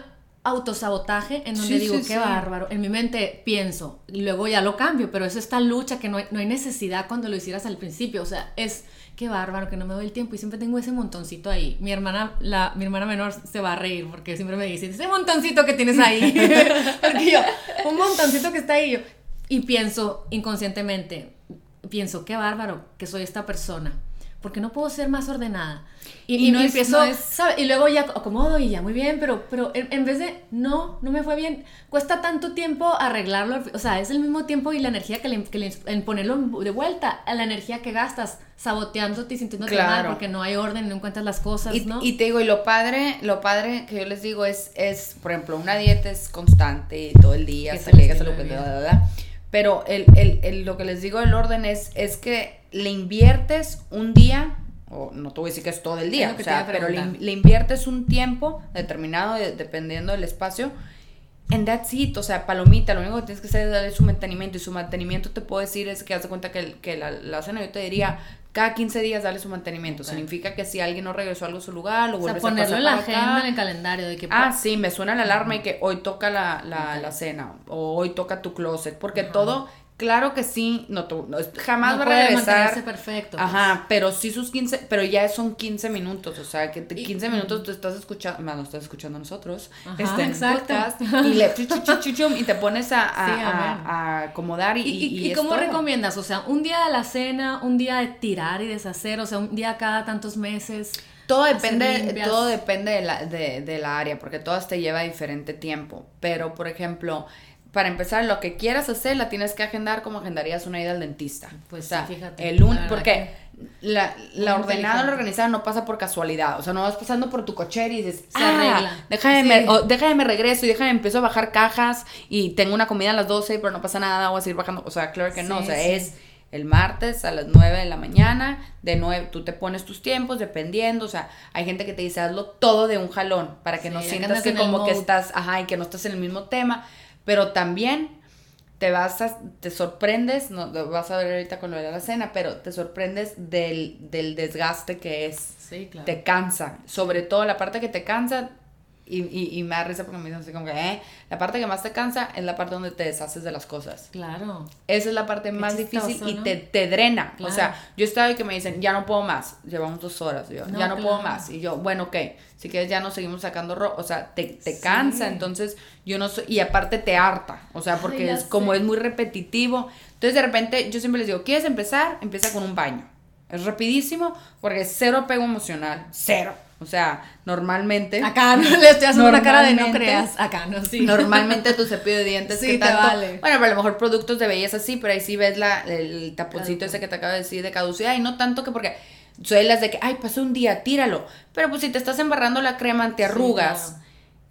Speaker 1: autosabotaje en donde
Speaker 2: Sí,
Speaker 1: digo,
Speaker 2: sí,
Speaker 1: qué
Speaker 2: sí.
Speaker 1: bárbaro. En mi mente pienso, luego ya lo cambio, pero es esta lucha que no hay, no hay necesidad cuando lo hicieras al principio. O sea, es qué bárbaro que no me doy el tiempo y siempre tengo ese montoncito ahí. Mi hermana, la, mi hermana menor se va a reír porque siempre me dice, ese montoncito que tienes ahí. <laughs> porque yo, un montoncito que está ahí. Yo, y pienso inconscientemente, pienso, qué bárbaro que soy esta persona. Porque no puedo ser más ordenada. Y,
Speaker 2: Y
Speaker 1: y
Speaker 2: no es-
Speaker 1: empiezo,
Speaker 2: no es-
Speaker 1: ¿sabe? Y luego ya acomodo y ya muy bien, pero, pero en, en vez de, no, no me fue bien, cuesta tanto tiempo arreglarlo, o sea, es el mismo tiempo y la energía que, le, que le- en ponerlo de vuelta, a la energía que gastas, saboteándote y sintiéndote mal
Speaker 2: Claro.
Speaker 1: porque no hay orden, no encuentras las cosas,
Speaker 2: Y,
Speaker 1: ¿no?
Speaker 2: y te digo, y lo padre, lo padre que yo les digo es, es, por ejemplo, una dieta es constante todo el día hasta que llegas a lo que. Pero el, el, el- lo que les digo del orden es, es que le inviertes un día, o no te voy a decir que es todo el día, o sea,
Speaker 1: a
Speaker 2: pero le, le inviertes un tiempo determinado de- dependiendo del espacio. And that's it, o sea, palomita, lo único que tienes que hacer es darle su mantenimiento. Y su mantenimiento te puedo decir es que haz de cuenta que, que la, la cena yo te diría, cada 15 días darle su mantenimiento. Significa que si alguien no regresó algo a su lugar, lo
Speaker 1: O sea,
Speaker 2: vuelves
Speaker 1: ponerlo
Speaker 2: a
Speaker 1: en
Speaker 2: pasar
Speaker 1: la agenda,
Speaker 2: acá.
Speaker 1: en el calendario, de que...
Speaker 2: Ah, sí, me suena la alarma y que hoy toca la, la, la cena o hoy toca tu closet, porque todo, claro que sí, no, no, jamás
Speaker 1: no
Speaker 2: va a regresar.
Speaker 1: perfecto. pues.
Speaker 2: Ajá, pero sí sus 15, pero ya son 15 minutos, o sea, que te- 15 minutos tú estás escuchando, más nos estás escuchando a nosotros,
Speaker 1: Ajá,
Speaker 2: este, en
Speaker 1: exacto.
Speaker 2: podcast, <laughs> y le y te pones a, a,
Speaker 1: Sí,
Speaker 2: a- a acomodar y,
Speaker 1: ¿Y, y, cómo
Speaker 2: todo.
Speaker 1: recomiendas? O sea, un día de la cena, un día de tirar y deshacer, o sea, un día cada tantos meses.
Speaker 2: Todo depende, todo depende de la, de, de la área, porque todas te lleva diferente tiempo. Pero, por ejemplo, para empezar, lo que quieras hacer, la tienes que agendar como agendarías una ida al dentista.
Speaker 1: Pues
Speaker 2: o sea,
Speaker 1: sí, fíjate,
Speaker 2: el un, porque la, la ordenada, la organizada no pasa por casualidad. O sea, no vas pasando por tu cochera y dices,
Speaker 1: Se
Speaker 2: ah,
Speaker 1: arregla".
Speaker 2: déjame,
Speaker 1: Sí.
Speaker 2: déjame me regreso y déjame empiezo a bajar cajas y tengo una comida a las 12, pero no pasa nada, voy a seguir bajando. O sea, claro que no. O sea, es el martes a las 9 de la mañana, de 9, tú te pones tus tiempos dependiendo, o sea, hay gente que te dice hazlo todo de un jalón para que
Speaker 1: Sí,
Speaker 2: no sientas que como que estás, ajá, y que no estás en el mismo tema, pero también te vas a, te sorprendes, no, lo vas a ver ahorita con lo de la cena, pero te sorprendes del, del desgaste que es,
Speaker 1: Sí, claro.
Speaker 2: te cansa, sobre todo la parte que te cansa, y, y, y me da risa porque me dicen así como que, eh, la parte que más te cansa es la parte donde te deshaces de las cosas.
Speaker 1: Claro.
Speaker 2: Esa es la parte
Speaker 1: Qué
Speaker 2: más
Speaker 1: chistoso,
Speaker 2: difícil y
Speaker 1: ¿no?
Speaker 2: te, te drena.
Speaker 1: Claro.
Speaker 2: O sea, yo estaba y que me dicen, ya no puedo más. Llevamos dos horas. Yo,
Speaker 1: No,
Speaker 2: ya no puedo
Speaker 1: claro.
Speaker 2: más. Y yo, bueno, ok. Si quieres, ya no seguimos sacando ropa. O sea, te, te
Speaker 1: Sí.
Speaker 2: cansa. Entonces, yo no soy. Y aparte, te harta. O sea, porque
Speaker 1: ya
Speaker 2: es como
Speaker 1: sé.
Speaker 2: es muy repetitivo. Entonces, de repente, yo siempre les digo, ¿quieres empezar? Empieza con un baño. Es rapidísimo porque es cero apego emocional. Cero. O sea, normalmente.
Speaker 1: Acá no <laughs> le estoy haciendo una cara de no creas. Acá no, sí.
Speaker 2: Normalmente tu cepillo de dientes
Speaker 1: Sí,
Speaker 2: que
Speaker 1: te
Speaker 2: tanto,
Speaker 1: vale.
Speaker 2: bueno, pero a lo mejor productos de belleza sí, pero ahí sí ves la, el taponcito ese que te acabo de decir de caducidad y no tanto que porque soy las de que, ay, pasó un día, tíralo. Pero pues si te estás embarrando la crema antiarrugas
Speaker 1: claro.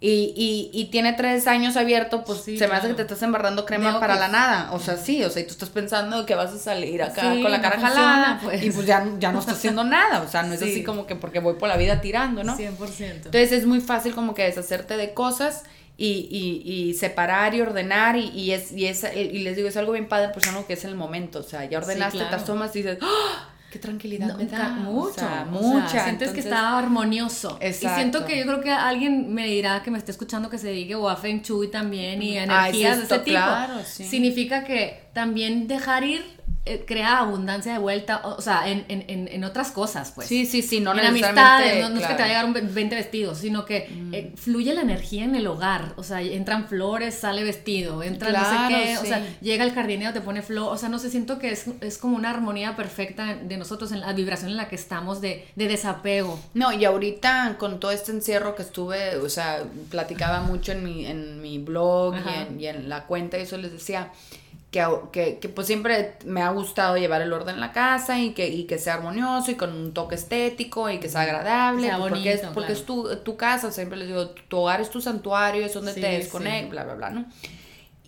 Speaker 2: Y, y, y tiene tres años abierto, pues
Speaker 1: Sí,
Speaker 2: se me hace que te estás embarrando crema
Speaker 1: Veo
Speaker 2: para la
Speaker 1: sí.
Speaker 2: nada. O sea, sí, o sea, y tú estás pensando que vas a salir acá
Speaker 1: Sí,
Speaker 2: con la
Speaker 1: no
Speaker 2: cara
Speaker 1: funciona,
Speaker 2: jalada
Speaker 1: pues.
Speaker 2: y pues ya, ya no estás haciendo nada. O sea, no es
Speaker 1: Sí.
Speaker 2: así como que porque voy por la vida tirando, ¿no?
Speaker 1: 100%.
Speaker 2: Entonces es muy fácil como que deshacerte de cosas y, y, y separar y ordenar y, y es, y es y les digo, es algo bien padre, pues algo que es el momento, o sea, ya ordenaste,
Speaker 1: claro.
Speaker 2: te asomas y dices, ¡Ah! ¡Qué tranquilidad
Speaker 1: No,
Speaker 2: me da!
Speaker 1: mucho,
Speaker 2: o sea,
Speaker 1: o sea,
Speaker 2: mucha.
Speaker 1: sientes que
Speaker 2: entonces-
Speaker 1: está armonioso. Y
Speaker 2: Exacto.
Speaker 1: siento que yo creo que alguien me dirá que me esté escuchando que se dedique o a Feng Shui también y energías de
Speaker 2: sí,
Speaker 1: ese tipo.
Speaker 2: claro, sí.
Speaker 1: Significa que también dejar ir eh, crea abundancia de vuelta, o, o sea, en, en, en, otras cosas, pues.
Speaker 2: Sí, sí, sí, no
Speaker 1: en amistades, no, no es que te.
Speaker 2: Mm.
Speaker 1: vaya a llegar un ve- 20 vestidos, sino que eh, fluye la energía en el hogar. O sea, entran flores, sale vestido, entra no sé qué, o sea, llega el jardinero, te pone flor. O sea, no sé, siento que es, es como una armonía perfecta de nosotros, en la vibración en la que estamos de, de desapego.
Speaker 2: No, y ahorita con todo este encierro que estuve, o sea, platicaba mucho en mi, en mi blog y
Speaker 1: Ajá.
Speaker 2: en, y en la cuenta y eso les decía que, que, que, pues siempre me ha gustado llevar el orden en la casa y que, y que sea armonioso y con un toque estético y que sea agradable,
Speaker 1: Sea
Speaker 2: porque, es, porque es tu, tu casa, siempre les digo, tu hogar es tu santuario, es donde
Speaker 1: Sí,
Speaker 2: te
Speaker 1: sí.
Speaker 2: desconectas, bla, bla, bla, ¿no?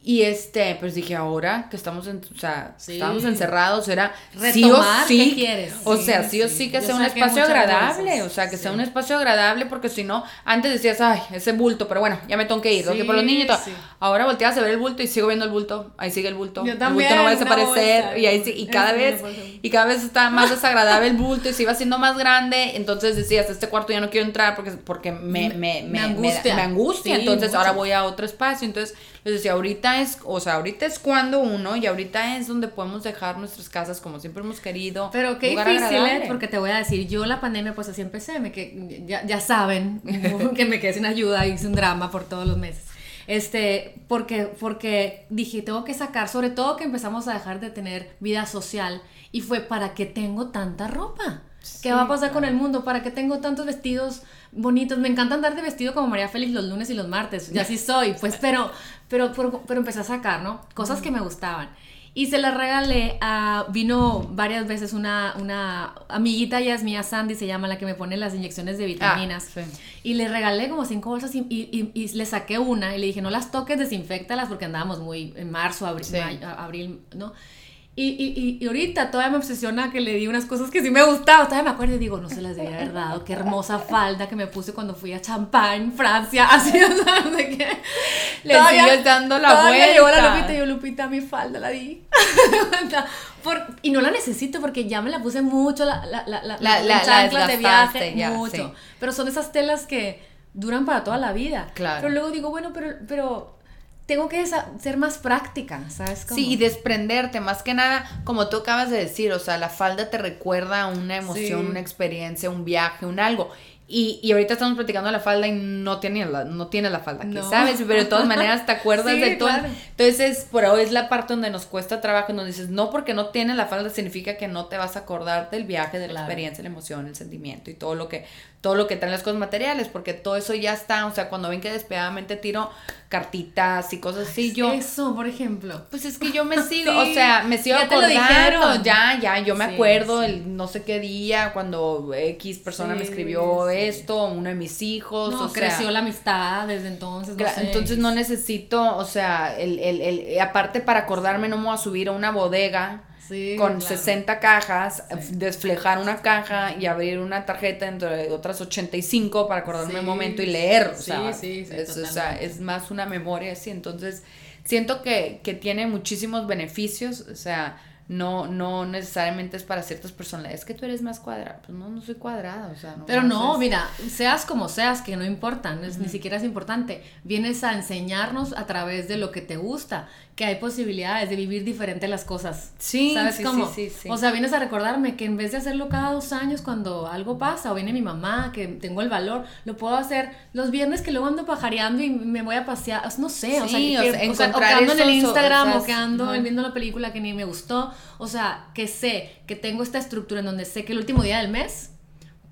Speaker 2: Y este, pues dije, ahora que estamos en, o sea,
Speaker 1: Sí.
Speaker 2: estábamos encerrados, era sí
Speaker 1: Retomar,
Speaker 2: o sí,
Speaker 1: ¿qué quieres?
Speaker 2: o
Speaker 1: Sí,
Speaker 2: sea, sí o
Speaker 1: sí.
Speaker 2: sí que
Speaker 1: Yo
Speaker 2: sea un espacio agradable, o sea, que sea
Speaker 1: Sí.
Speaker 2: un espacio agradable, porque si no, antes decías, ay, ese bulto, pero bueno, ya me tengo que ir,
Speaker 1: Sí,
Speaker 2: que por los niños y todo.
Speaker 1: sí.
Speaker 2: Ahora volteas a ver el bulto y sigo viendo el bulto, ahí sigue el bulto.
Speaker 1: Yo
Speaker 2: el
Speaker 1: también,
Speaker 2: bulto no va a desaparecer,
Speaker 1: bolsa.
Speaker 2: y ahí sí, y cada vez, y cada vez está más desagradable el bulto, y se iba haciendo más grande, entonces decías, este cuarto ya no quiero entrar porque, porque me, me, me,
Speaker 1: Me angustia.
Speaker 2: me angustia,
Speaker 1: Sí,
Speaker 2: entonces
Speaker 1: mucho.
Speaker 2: ahora voy a otro espacio, entonces decía, ahorita es, o sea, ahorita es cuando uno, y ahorita es donde podemos dejar nuestras casas como siempre hemos querido.
Speaker 1: Pero qué difícil, ¿eh?
Speaker 2: agradable.
Speaker 1: Porque te voy a decir, yo la pandemia pues así empecé, me que, ya, ya saben <laughs> que me quedé sin ayuda, hice un drama por todos los meses. Este, porque, porque dije, tengo que sacar, sobre todo que empezamos a dejar de tener vida social y fue, ¿para qué tengo tanta ropa? ¿Qué va a pasar con el mundo? ¿Para qué tengo tantos vestidos bonitos? Me encanta andar de vestido como María Félix los lunes y los martes, y así soy, pues, pero, pero, pero, pero empecé a sacar, ¿no? Cosas que me gustaban. Y se la regalé a. Vino varias veces una, una amiguita, ya es mía, Sandy, se llama, la que me pone las inyecciones de vitaminas.
Speaker 2: sí.
Speaker 1: Y le regalé como cinco bolsas y, y- y- y le saqué una y le dije, no las toques, desinfectalas porque andábamos muy en marzo, abril,
Speaker 2: Sí.
Speaker 1: mayo- abril ¿no? Y, y, y, ahorita todavía me obsesiona que le di unas cosas que sí me gustaban. Todavía me acuerdo y digo, no se las debía haber dado. Qué hermosa falda que me puse cuando fui a Champagne, Francia. <laughs> Así, o sea, no sé qué.
Speaker 2: Le sigues dando la vuelta.
Speaker 1: llegó la Lupita y yo, Lupita, mi falda la di. <laughs> y no la necesito porque ya me la puse mucho, la, la, la, la, la, la de viaje, ya, mucho. Pero son esas telas que duran para toda la vida. Claro. Pero luego digo, bueno, pero, pero tengo que ser más práctica, ¿sabes?
Speaker 2: Sí, y desprenderte, más que nada, como tú acabas de decir, o sea, la falda te recuerda una emoción, una experiencia, un viaje, un algo. Y, y, ahorita estamos platicando la falda y no tiene la, no tiene la falda aquí, ¿sabes? Pero de todas maneras te <laughs> acuerdas de todo. Entonces, por ahora es la parte donde nos cuesta trabajo, donde dices, no porque no tiene la falda significa que no te vas a acordar del viaje, de la experiencia, la emoción, el sentimiento y todo lo que todo lo que traen las cosas materiales, porque todo eso ya está, o sea, cuando ven que despiadadamente tiro cartitas y cosas así, yo...
Speaker 1: Eso, por ejemplo.
Speaker 2: Pues es que yo me <laughs> sigo, o sea, me sigo ya acordando, ya, ya, yo me acuerdo el no sé qué día, cuando X persona me escribió esto, uno de mis hijos,
Speaker 1: o creció la amistad desde entonces.
Speaker 2: entonces no necesito, o sea, el, el, el, aparte para acordarme no me voy a subir a una bodega con 60 cajas, desflejar una caja y abrir una tarjeta entre otras 85 para acordarme un momento y leer. O sea, es, o sea, es más una memoria así. Entonces, siento que, que tiene muchísimos beneficios. O sea, no, no necesariamente es para ciertas personas. Es que tú eres más cuadrada. Pues no, no soy cuadrada, o sea, no.
Speaker 1: Pero no, mira, seas como seas, que no importa, ni siquiera es importante. Vienes a enseñarnos a través de lo que te gusta, que hay posibilidades de vivir diferente las cosas. Sí, ¿sabes cómo? Sí, sí, o sea, vienes a recordarme que en vez de hacerlo cada dos años cuando algo pasa, o viene mi mamá, que tengo el valor, lo puedo hacer los viernes que luego ando pajareando y me voy a pasear, no sé, o sea, que, o sea, o ando en el Instagram, o, que ando viendo la película que ni me gustó o sea, que sé que tengo esta estructura en donde sé que el último día del mes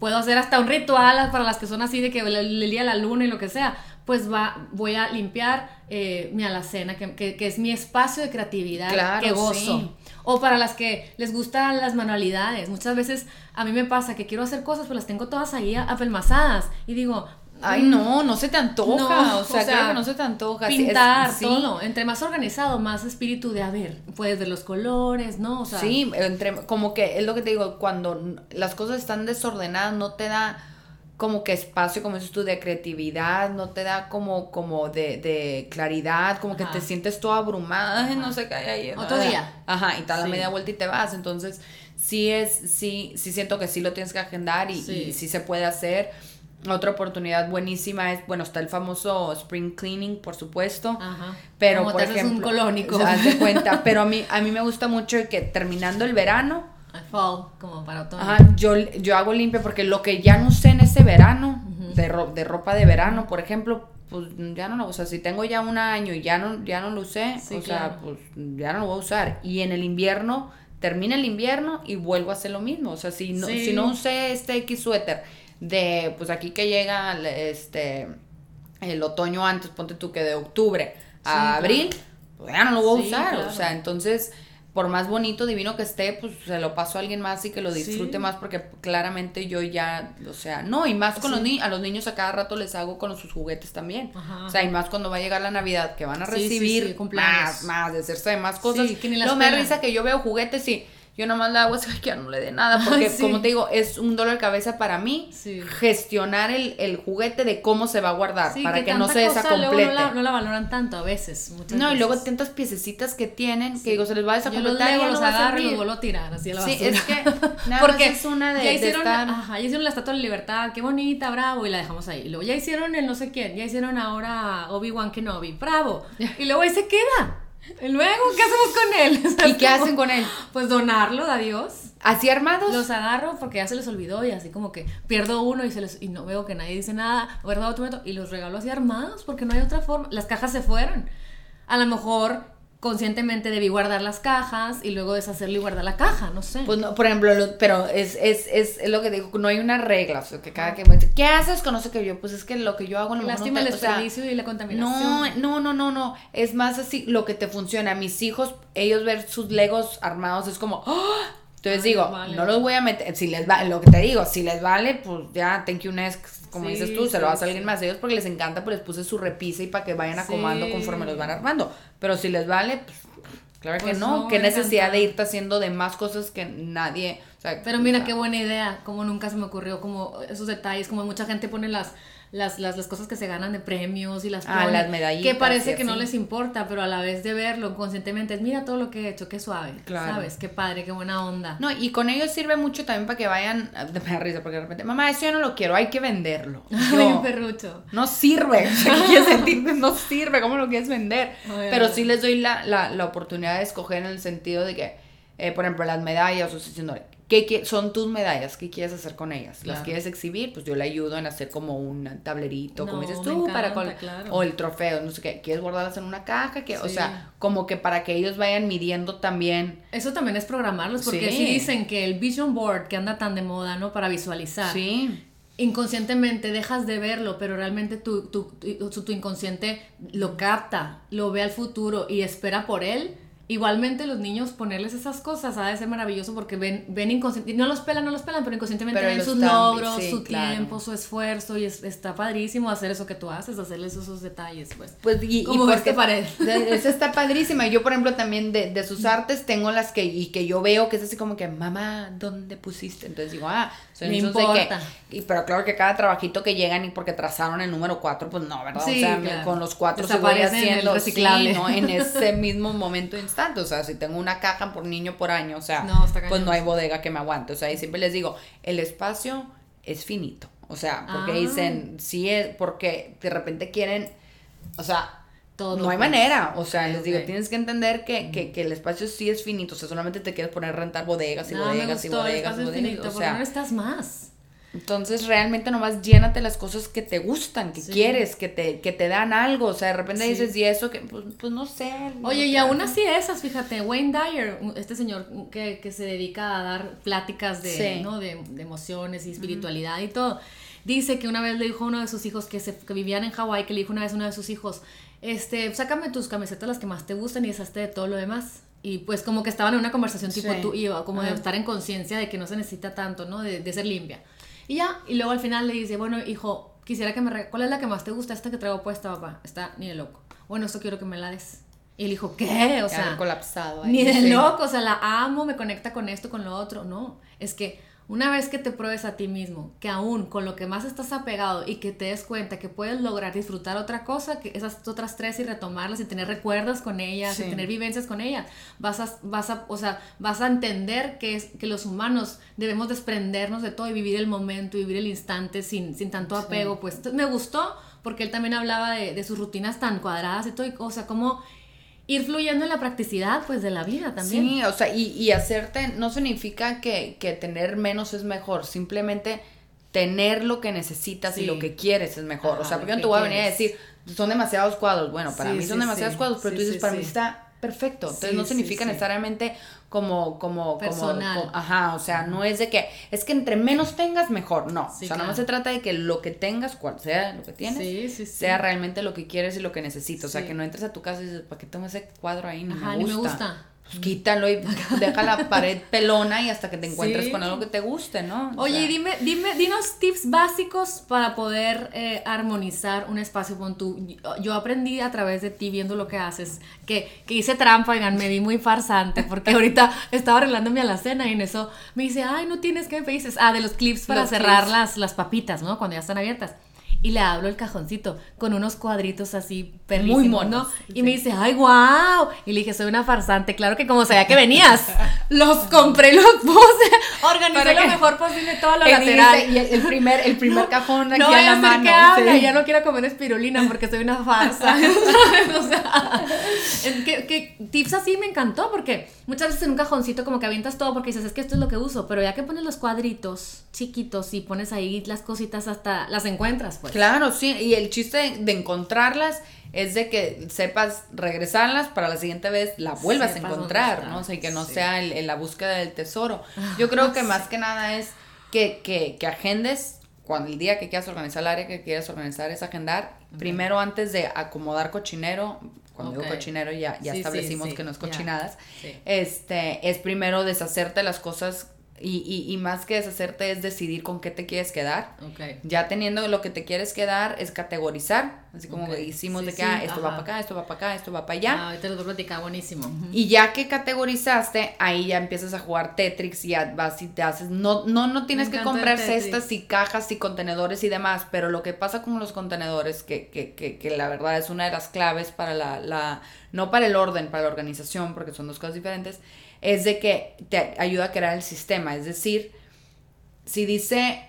Speaker 1: puedo hacer hasta un ritual para las que son así de que el, día de la luna y lo que sea, pues va, voy a limpiar eh, mi alacena, que, que, es mi espacio de creatividad que gozo. O para las que les gustan las manualidades. Muchas veces a mí me pasa que quiero hacer cosas, pero las tengo todas ahí apelmazadas. Y digo,
Speaker 2: Ay, no, no se te antoja. o, sea, claro que no se te antoja.
Speaker 1: Pintar, todo. Entre más organizado, más espíritu de, a ver, puedes ver los colores, ¿no? O sea,
Speaker 2: sí, entre, como que es lo que te digo, cuando las cosas están desordenadas, no te da como que espacio, como dices tú, de creatividad, no te da como, como de, de claridad, como que te sientes toda abrumada, no sé qué hay ahí.
Speaker 1: Otro día.
Speaker 2: Ajá, y tal la media vuelta y te vas. Entonces, sí es, sí, sí siento que sí lo tienes que agendar y y sí se puede hacer otra oportunidad buenísima es, bueno, está el famoso spring cleaning, por supuesto. Ajá. Pero, por ejemplo,
Speaker 1: un colónico.
Speaker 2: de <laughs> cuenta. pero a mí, a mí me gusta mucho que terminando el verano.
Speaker 1: Fall, como para otoño.
Speaker 2: Ajá, yo, yo hago limpia porque lo que ya no usé en ese verano, de, de ropa de verano, por ejemplo, pues ya no lo, o sea, si tengo ya un año y ya no, ya no lo usé, o sea, pues ya no lo voy a usar. Y en el invierno, termina el invierno y vuelvo a hacer lo mismo. O sea, si no, si no usé este X suéter de, pues aquí que llega este, el otoño antes, ponte tú que de octubre a abril, pues ya no lo voy a usar, o sea, entonces por más bonito, divino que esté, pues se lo paso a alguien más y que lo disfrute más porque claramente yo ya, o sea, no, y más con los niños, a los niños a cada rato les hago con sus juguetes también. O sea, y más cuando va a llegar la Navidad que van a recibir más, más, de hacerse más cosas. no me da risa que yo veo juguetes y yo nomás le hago es que ya no le dé nada, porque como te digo, es un dolor de cabeza para mí gestionar el, el, juguete de cómo se va a guardar, para que, no se desacomplete.
Speaker 1: No la, no la, valoran tanto a veces,
Speaker 2: No, y luego tantas piececitas que tienen, que digo, se les va a desacompletar.
Speaker 1: Yo los, los agarro y los vuelvo a tirar así a la basura.
Speaker 2: Sí, es que <laughs> nada porque es una de,
Speaker 1: ya hicieron, Ajá, ya hicieron la Estatua de la Libertad, qué bonita, bravo, y la dejamos ahí. Y luego ya hicieron el no sé quién, ya hicieron ahora Obi-Wan Kenobi, bravo. Y luego ahí se queda. Y luego, ¿qué hacemos con él? <laughs>
Speaker 2: ¿Y qué hacen con él?
Speaker 1: Pues donarlo, adiós.
Speaker 2: ¿Así armados?
Speaker 1: Los agarro porque ya se les olvidó y así como que pierdo uno y se les y no veo que nadie dice nada, guardo otro y los regalo así armados porque no hay otra forma. Las cajas se fueron. A lo mejor conscientemente debí guardar las cajas y luego deshacerlo y guardar la caja, no sé.
Speaker 2: Pues no, por ejemplo, pero es, es, es, lo que digo, no hay una regla, o sea, que cada quien dice, ¿qué haces? Conoce que yo, pues es que lo que yo hago
Speaker 1: no Lástima el desperdicio y la contaminación.
Speaker 2: No, no, no, no, no, es más así lo que te funciona. Mis hijos, ellos ver sus legos armados es como, ¡Oh! Entonces digo, no los voy a meter, si les vale, lo que te digo, si les vale, pues ya, thank you next, como dices tú, se lo vas a alguien más. Ellos porque les encanta, pues les puse su repisa y para que vayan acomodando conforme los van armando. Pero si les vale, pues Claro que
Speaker 1: Pues
Speaker 2: no,
Speaker 1: no,
Speaker 2: qué necesidad de irte haciendo de más cosas que nadie, o sea,
Speaker 1: Pero mira qué buena idea, como nunca se me ocurrió, como esos detalles, como mucha gente pone las, las, las, las cosas que se ganan de premios y las
Speaker 2: Ah,
Speaker 1: pone,
Speaker 2: las medallitas
Speaker 1: que parece que no les importa, pero a la vez de verlo conscientemente es, mira todo lo que he hecho, qué suave,
Speaker 2: Claro.
Speaker 1: ¿sabes? Qué padre, qué buena onda.
Speaker 2: No, y con ellos sirve mucho también para que vayan, me da risa porque de repente, mamá, eso yo no lo quiero, hay que venderlo. <laughs> Yo,
Speaker 1: un perrucho.
Speaker 2: no sirve. <laughs> No sirve, ¿cómo lo quieres vender? Pero sí les doy la, la, la oportunidad de escoger en el sentido de que, eh, por ejemplo, las medallas, o sea, diciendo, ¿qué, son tus medallas? ¿Qué quieres hacer con ellas? ¿Las quieres exhibir? Pues yo le ayudo en hacer como un tablerito, como dices tú, para
Speaker 1: encanta,
Speaker 2: con,
Speaker 1: claro.
Speaker 2: o el trofeo, no sé qué, ¿quieres guardarlas en una caja? que O sea, como que para que ellos vayan midiendo también.
Speaker 1: Eso también es programarlos, porque
Speaker 2: Sí.
Speaker 1: sí dicen que el vision board que anda tan de moda, ¿no? Para visualizar.
Speaker 2: Sí.
Speaker 1: inconscientemente dejas de verlo, pero realmente tu, tu, tu, tu inconsciente lo capta, lo ve al futuro y espera por él. Igualmente los niños ponerles esas cosas ha de ser maravilloso porque ven, ven inconscientemente, no los pelan, no los pelan, pero inconscientemente
Speaker 2: Pero
Speaker 1: ven sus
Speaker 2: están-
Speaker 1: logros,
Speaker 2: sí,
Speaker 1: su
Speaker 2: claro.
Speaker 1: tiempo, su esfuerzo y es- está padrísimo hacer eso que tú haces, hacerles esos detalles, pues.
Speaker 2: Pues, y, y porque-
Speaker 1: esta pared.
Speaker 2: de- Esa está padrísima. Yo, por ejemplo, también de, de sus artes tengo las que, y que yo veo que es así como que, mamá, ¿dónde pusiste? Entonces digo, ah, son esos de que-
Speaker 1: importa.
Speaker 2: y, pero claro que cada trabajito que llegan y porque trazaron el número 4, pues no, ¿verdad?
Speaker 1: Sí,
Speaker 2: o sea,
Speaker 1: claro.
Speaker 2: con los cuatro se voy
Speaker 1: en
Speaker 2: haciendo, sí, ¿no? En <laughs> ese mismo momento instante. O sea, si tengo una caja por niño por año, o sea,
Speaker 1: No,
Speaker 2: pues no hay bodega que me aguante. O sea, y siempre les digo, el espacio es finito. O sea, porque
Speaker 1: Ah.
Speaker 2: dicen, sí es, porque de repente quieren, o sea,
Speaker 1: Todo,
Speaker 2: no hay manera, o sea, les digo, tienes que entender que, que, que el espacio sí es finito, o sea, solamente te quieres poner a rentar bodegas y
Speaker 1: No, me
Speaker 2: bodegas y
Speaker 1: gustó, el
Speaker 2: bodegas y
Speaker 1: espacio
Speaker 2: bodegas,
Speaker 1: infinito,
Speaker 2: o
Speaker 1: porque no
Speaker 2: sea,
Speaker 1: necesitas más.
Speaker 2: entonces realmente nomás llénate las cosas que te gustan, que
Speaker 1: Sí.
Speaker 2: quieres, que te, que te dan algo, o sea, de repente
Speaker 1: Sí.
Speaker 2: dices, y eso, que pues, pues no sé.
Speaker 1: Oye,
Speaker 2: o
Speaker 1: y
Speaker 2: sea,
Speaker 1: aún así esas, fíjate, Wayne Dyer, este señor que, que se dedica a dar pláticas de,
Speaker 2: Sí.
Speaker 1: ¿no? de, de emociones y espiritualidad y todo, dice que una vez le dijo a uno de sus hijos que, se, que vivían en Hawái, que le dijo una vez a uno de sus hijos, este, sácame tus camisetas las que más te gustan y deshazte de todo lo demás. Y pues como que estaban en una conversación tipo
Speaker 2: Sí.
Speaker 1: tú y yo, como de estar en conciencia de que no se necesita tanto, ¿no? De, de ser limpia. Y ya, y luego al final le dice, bueno, hijo, quisiera que me... ¿Cuál es la que más te gusta? Esta que traigo puesta, papá. Está ni de loco. Bueno, esto quiero que me la des. Y el hijo, ¿qué? O sea,
Speaker 2: colapsado. ahí,
Speaker 1: ni de
Speaker 2: sí.
Speaker 1: loco, o sea, la amo, me conecta con esto, con lo otro. No, es que una vez que te pruebes a ti mismo, que aún con lo que más estás apegado y que te des cuenta que puedes lograr disfrutar otra cosa, que esas otras tres y retomarlas y tener recuerdos con ellas
Speaker 2: Sí.
Speaker 1: y tener vivencias con ellas, vas a, vas a, o sea, vas a entender que, es, que los humanos debemos desprendernos de todo y vivir el momento, y vivir el instante sin, sin tanto
Speaker 2: Sí.
Speaker 1: apego. Pues me gustó porque él también hablaba de, de sus rutinas tan cuadradas y todo, y, o sea, como ir fluyendo en la practicidad pues de la vida también.
Speaker 2: Sí, o sea, y, y hacerte no significa que, que tener menos es mejor, simplemente tener lo que necesitas y lo que quieres es mejor. o sea, porque yo no te voy a venir a decir, son demasiados cuadros. Bueno, para
Speaker 1: Sí,
Speaker 2: mí son
Speaker 1: sí,
Speaker 2: demasiados cuadros, pero tú dices, para mí está perfecto. Entonces
Speaker 1: Sí,
Speaker 2: no significa
Speaker 1: sí.
Speaker 2: necesariamente como, como,
Speaker 1: Personal.
Speaker 2: como, como- ajá, o sea, no es de que, es que entre menos tengas, mejor. No,
Speaker 1: Sí,
Speaker 2: o sea, no
Speaker 1: claro.
Speaker 2: se trata de que lo que tengas, cual sea lo que tienes, sea realmente lo que quieres y lo que necesitas. O sea, que no entres a tu casa y dices, ¿para qué tengo ese cuadro ahí? Ni
Speaker 1: Ajá,
Speaker 2: me
Speaker 1: ni me
Speaker 2: gusta. Pues quítalo y <laughs> deja la pared pelona y hasta que te encuentres
Speaker 1: Sí.
Speaker 2: con algo que te guste, ¿no? O
Speaker 1: Oye,
Speaker 2: sea,
Speaker 1: y dime, dime, dinos tips básicos para poder eh, armonizar un espacio con tu. Yo, aprendí a través de ti viendo lo que haces, que, que hice trampa, oigan, me vi muy farsante, porque <laughs> ahorita estaba arreglando mi alacena y en eso me dice, ay, no tienes que me dices, ah, de los clips para
Speaker 2: Los
Speaker 1: cerrar
Speaker 2: clips.
Speaker 1: las, las papitas, ¿no? Cuando ya están abiertas. Y le hablo el cajoncito con unos cuadritos así perrísimos,
Speaker 2: monos,
Speaker 1: ¿no? Y
Speaker 2: sí.
Speaker 1: me dice, ay, wow. Y le dije, soy una farsante. Claro que como sabía que venías, <laughs> los compré los puse. Organicé
Speaker 2: Para
Speaker 1: lo mejor posible todo lo lateral.
Speaker 2: dice- y el, el primer, el primer <laughs> cajón aquí
Speaker 1: no
Speaker 2: a la mano.
Speaker 1: que
Speaker 2: sí.
Speaker 1: ya no quiero comer espirulina porque soy una farsa. <laughs> o sea, que, que tips así me encantó porque muchas veces en un cajoncito como que avientas todo porque dices, es que esto es lo que uso, pero ya que pones los cuadritos chiquitos y pones ahí las cositas hasta las encuentras, pues.
Speaker 2: Claro, sí, y el chiste de, de encontrarlas es de que sepas regresarlas para la siguiente vez la vuelvas a
Speaker 1: Sepas
Speaker 2: encontrar, ¿no? O sea, y que no
Speaker 1: sí.
Speaker 2: sea el- el- la búsqueda del tesoro. Yo creo que más que nada es que, que, que agendes cuando el día que quieras organizar el área que quieras organizar es agendar, primero antes de acomodar cochinero, cuando digo cochinero ya, ya
Speaker 1: Sí,
Speaker 2: establecimos
Speaker 1: sí,
Speaker 2: que no es cochinadas, este, es primero deshacerte las cosas Y, y, y, más que deshacerte es decidir con qué te quieres quedar.
Speaker 1: Ok.
Speaker 2: Ya teniendo lo que te quieres quedar es categorizar, así como hicimos
Speaker 1: Sí,
Speaker 2: de que
Speaker 1: sí,
Speaker 2: ah, esto va para acá, esto va para acá, esto va para allá.
Speaker 1: Ah, ahorita les voy a platicar, buenísimo.
Speaker 2: Y ya que categorizaste, ahí ya empiezas a jugar Tetris y ya vas y te haces. No, no, no tienes que comprar cestas y cajas y contenedores y demás, pero lo que pasa con los contenedores, que, que, que, que la verdad es una de las claves para la, la, no para el orden, para la organización, porque son dos cosas diferentes, es de que te ayuda a crear el sistema. Es decir, si dice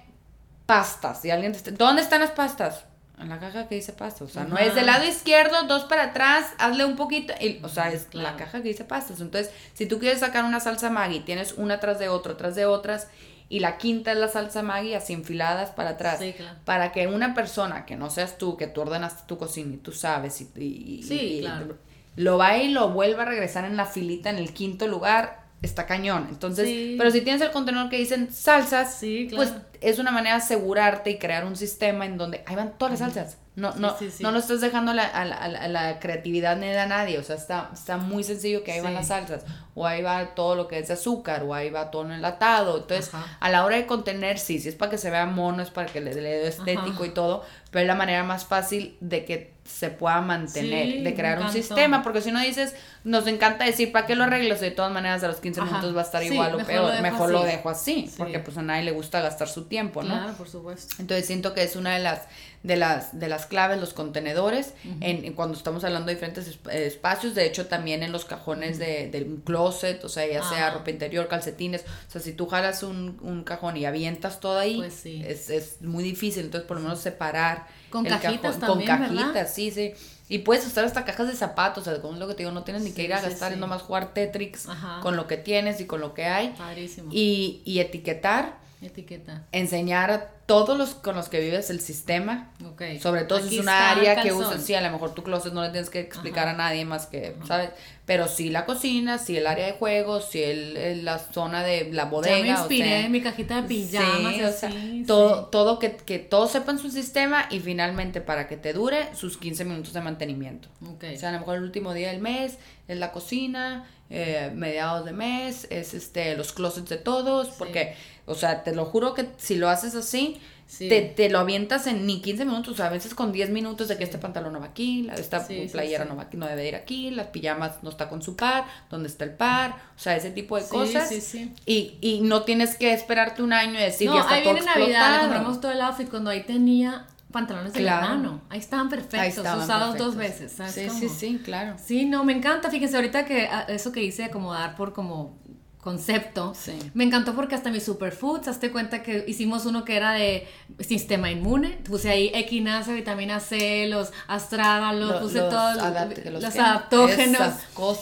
Speaker 2: pastas y alguien te está- ¿dónde están las pastas? En la caja que dice pastas, o sea, no es del lado izquierdo, dos para atrás, hazle un poquito, y, o sea, es la caja que dice pastas. Entonces, si tú quieres sacar una salsa Maggi, tienes una tras de otra, tras de otras, y la quinta es la salsa Maggi, así enfiladas para atrás.
Speaker 1: Sí, claro.
Speaker 2: Para que una persona que no seas tú, que tú ordenaste tu cocina y tú sabes, y, y- y-
Speaker 1: Sí,
Speaker 2: y-
Speaker 1: claro.
Speaker 2: Lo va y lo vuelva a regresar en la filita en el quinto lugar, está cañón. Entonces,
Speaker 1: Sí.
Speaker 2: pero si tienes el contenedor que dicen salsas,
Speaker 1: Sí, claro.
Speaker 2: pues es una manera de asegurarte y crear un sistema en donde ahí van todas las salsas. No,
Speaker 1: Sí,
Speaker 2: no,
Speaker 1: sí, sí.
Speaker 2: no lo estás dejando la, a la- a la- creatividad ni a nadie. O sea, está, está muy sencillo que ahí van
Speaker 1: Sí.
Speaker 2: las salsas. O ahí va todo lo que es de azúcar. O ahí va todo en enlatado. Entonces,
Speaker 1: Ajá.
Speaker 2: a la hora de contener, sí, si es para que se vea mono, es para que le, le dé estético
Speaker 1: Ajá.
Speaker 2: y todo. Pero es la manera más fácil de que se pueda mantener,
Speaker 1: Sí,
Speaker 2: de crear un sistema. Porque si no dices, nos encanta decir, ¿para qué lo arreglas? De todas maneras, a los 15
Speaker 1: Ajá.
Speaker 2: minutos va a estar
Speaker 1: Sí,
Speaker 2: igual o
Speaker 1: mejor
Speaker 2: peor.
Speaker 1: lo
Speaker 2: Mejor lo
Speaker 1: así.
Speaker 2: dejo así.
Speaker 1: Sí.
Speaker 2: Porque pues a nadie le gusta gastar su tiempo, ¿no?
Speaker 1: Claro, por supuesto.
Speaker 2: Entonces siento que es una de las de las de las claves los contenedores en, en cuando estamos hablando de diferentes esp- eh, espacios, de hecho también en los cajones de, de un closet, o sea, ya sea
Speaker 1: Ajá.
Speaker 2: ropa interior, calcetines, o sea, si tú jalas un, un cajón y avientas todo ahí,
Speaker 1: Pues sí.
Speaker 2: es, es muy difícil, entonces por lo menos separar
Speaker 1: Con
Speaker 2: el
Speaker 1: cajitas
Speaker 2: cajón,
Speaker 1: también,
Speaker 2: con
Speaker 1: ¿verdad?
Speaker 2: cajitas, sí, sí. Y puedes usar hasta cajas de zapatos, o sea, como es lo que te digo, no tienes ni que ir a
Speaker 1: sí,
Speaker 2: gastar,
Speaker 1: sí.
Speaker 2: es nomás jugar Tetrix
Speaker 1: Ajá.
Speaker 2: con lo que tienes y con lo que hay.
Speaker 1: Padrísimo.
Speaker 2: Y, y etiquetar,
Speaker 1: Etiqueta.
Speaker 2: enseñar a todos los con los que vives el sistema,
Speaker 1: Ok.
Speaker 2: sobre todo si es una área que usas, sí, a lo mejor tu closet no le tienes que explicar
Speaker 1: Ajá.
Speaker 2: a nadie más que, ¿sabes? Pero sí la cocina, sí el área de juegos, sí el, el- la zona de la bodega.
Speaker 1: ya me inspiré
Speaker 2: o sea,
Speaker 1: en mi cajita de pijamas
Speaker 2: sí, o sea,
Speaker 1: así.
Speaker 2: todo,
Speaker 1: sí.
Speaker 2: todo que, que todos sepan su sistema y finalmente para que te dure sus 15 minutos de mantenimiento.
Speaker 1: Ok.
Speaker 2: O sea, a lo mejor el último día del mes es la cocina, eh, mediados de mes, es este los closets de todos, porque, o sea, te lo juro que si lo haces así,
Speaker 1: Sí.
Speaker 2: te, te lo avientas en ni 15 minutos, o sea, a veces con 10 minutos de que este pantalón no va aquí, esta
Speaker 1: Sí,
Speaker 2: playera
Speaker 1: sí.
Speaker 2: No, va aquí, no debe ir aquí, las pijamas no está con su par, ¿dónde está el par? O sea, ese tipo de cosas.
Speaker 1: sí, sí.
Speaker 2: Y, y no tienes que esperarte un año y decir,
Speaker 1: no,
Speaker 2: ya está
Speaker 1: ahí
Speaker 2: todo
Speaker 1: viene Navidad, compramos todo el outfit cuando ahí tenía pantalones de
Speaker 2: Claro.
Speaker 1: verano. Ahí estaban perfectos,
Speaker 2: Ahí estaban
Speaker 1: usados dos
Speaker 2: perfectos.
Speaker 1: veces, ¿sabes
Speaker 2: Sí,
Speaker 1: cómo?
Speaker 2: sí, sí, claro.
Speaker 1: Sí, no, me encanta. Fíjense, ahorita que ah, eso que hice de acomodar por como concepto,
Speaker 2: Sí.
Speaker 1: me encantó porque hasta mis superfoods, hazte cuenta que hicimos uno que era de sistema inmune, puse ahí equinacia, vitamina C, los astrágalos,
Speaker 2: Lo-
Speaker 1: puse todos los, adaptógenos.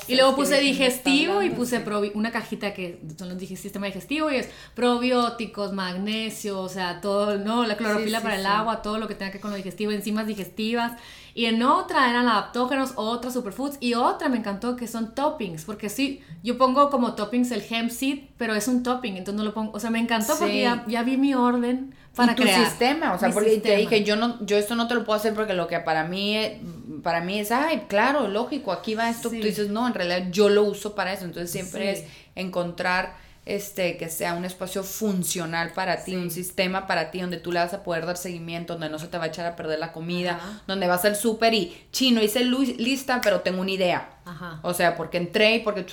Speaker 1: Y luego puse digestivo y puse una cajita que son los dije sistema digestivo y es probióticos, magnesio, o sea, todo, no, la clorofila
Speaker 2: sí,
Speaker 1: para el agua, todo lo que tenga que ver con lo digestivo, enzimas digestivas. Y en otra eran adaptógenos, otra superfoods y otra me encantó que son toppings, porque sí, yo pongo como toppings el hemp seed, pero es un topping, entonces no lo pongo, o sea, me encantó porque ya, ya vi mi orden para
Speaker 2: y tu
Speaker 1: crear.
Speaker 2: sistema, o sea,
Speaker 1: Mi
Speaker 2: porque te dije, yo no, yo esto no te lo puedo hacer porque lo que para mí, eh, para mí es, ay, claro, lógico, aquí va esto,
Speaker 1: Sí.
Speaker 2: tú dices, no, en realidad yo lo uso para eso, entonces siempre
Speaker 1: Sí.
Speaker 2: es encontrar este que sea un espacio funcional para ti,
Speaker 1: Sí.
Speaker 2: un sistema para ti donde tú le vas a poder dar seguimiento, donde no se te va a echar a perder la comida,
Speaker 1: Ajá.
Speaker 2: donde vas al súper y chino hice lista, pero tengo una idea.
Speaker 1: Ajá.
Speaker 2: O sea, porque entré y porque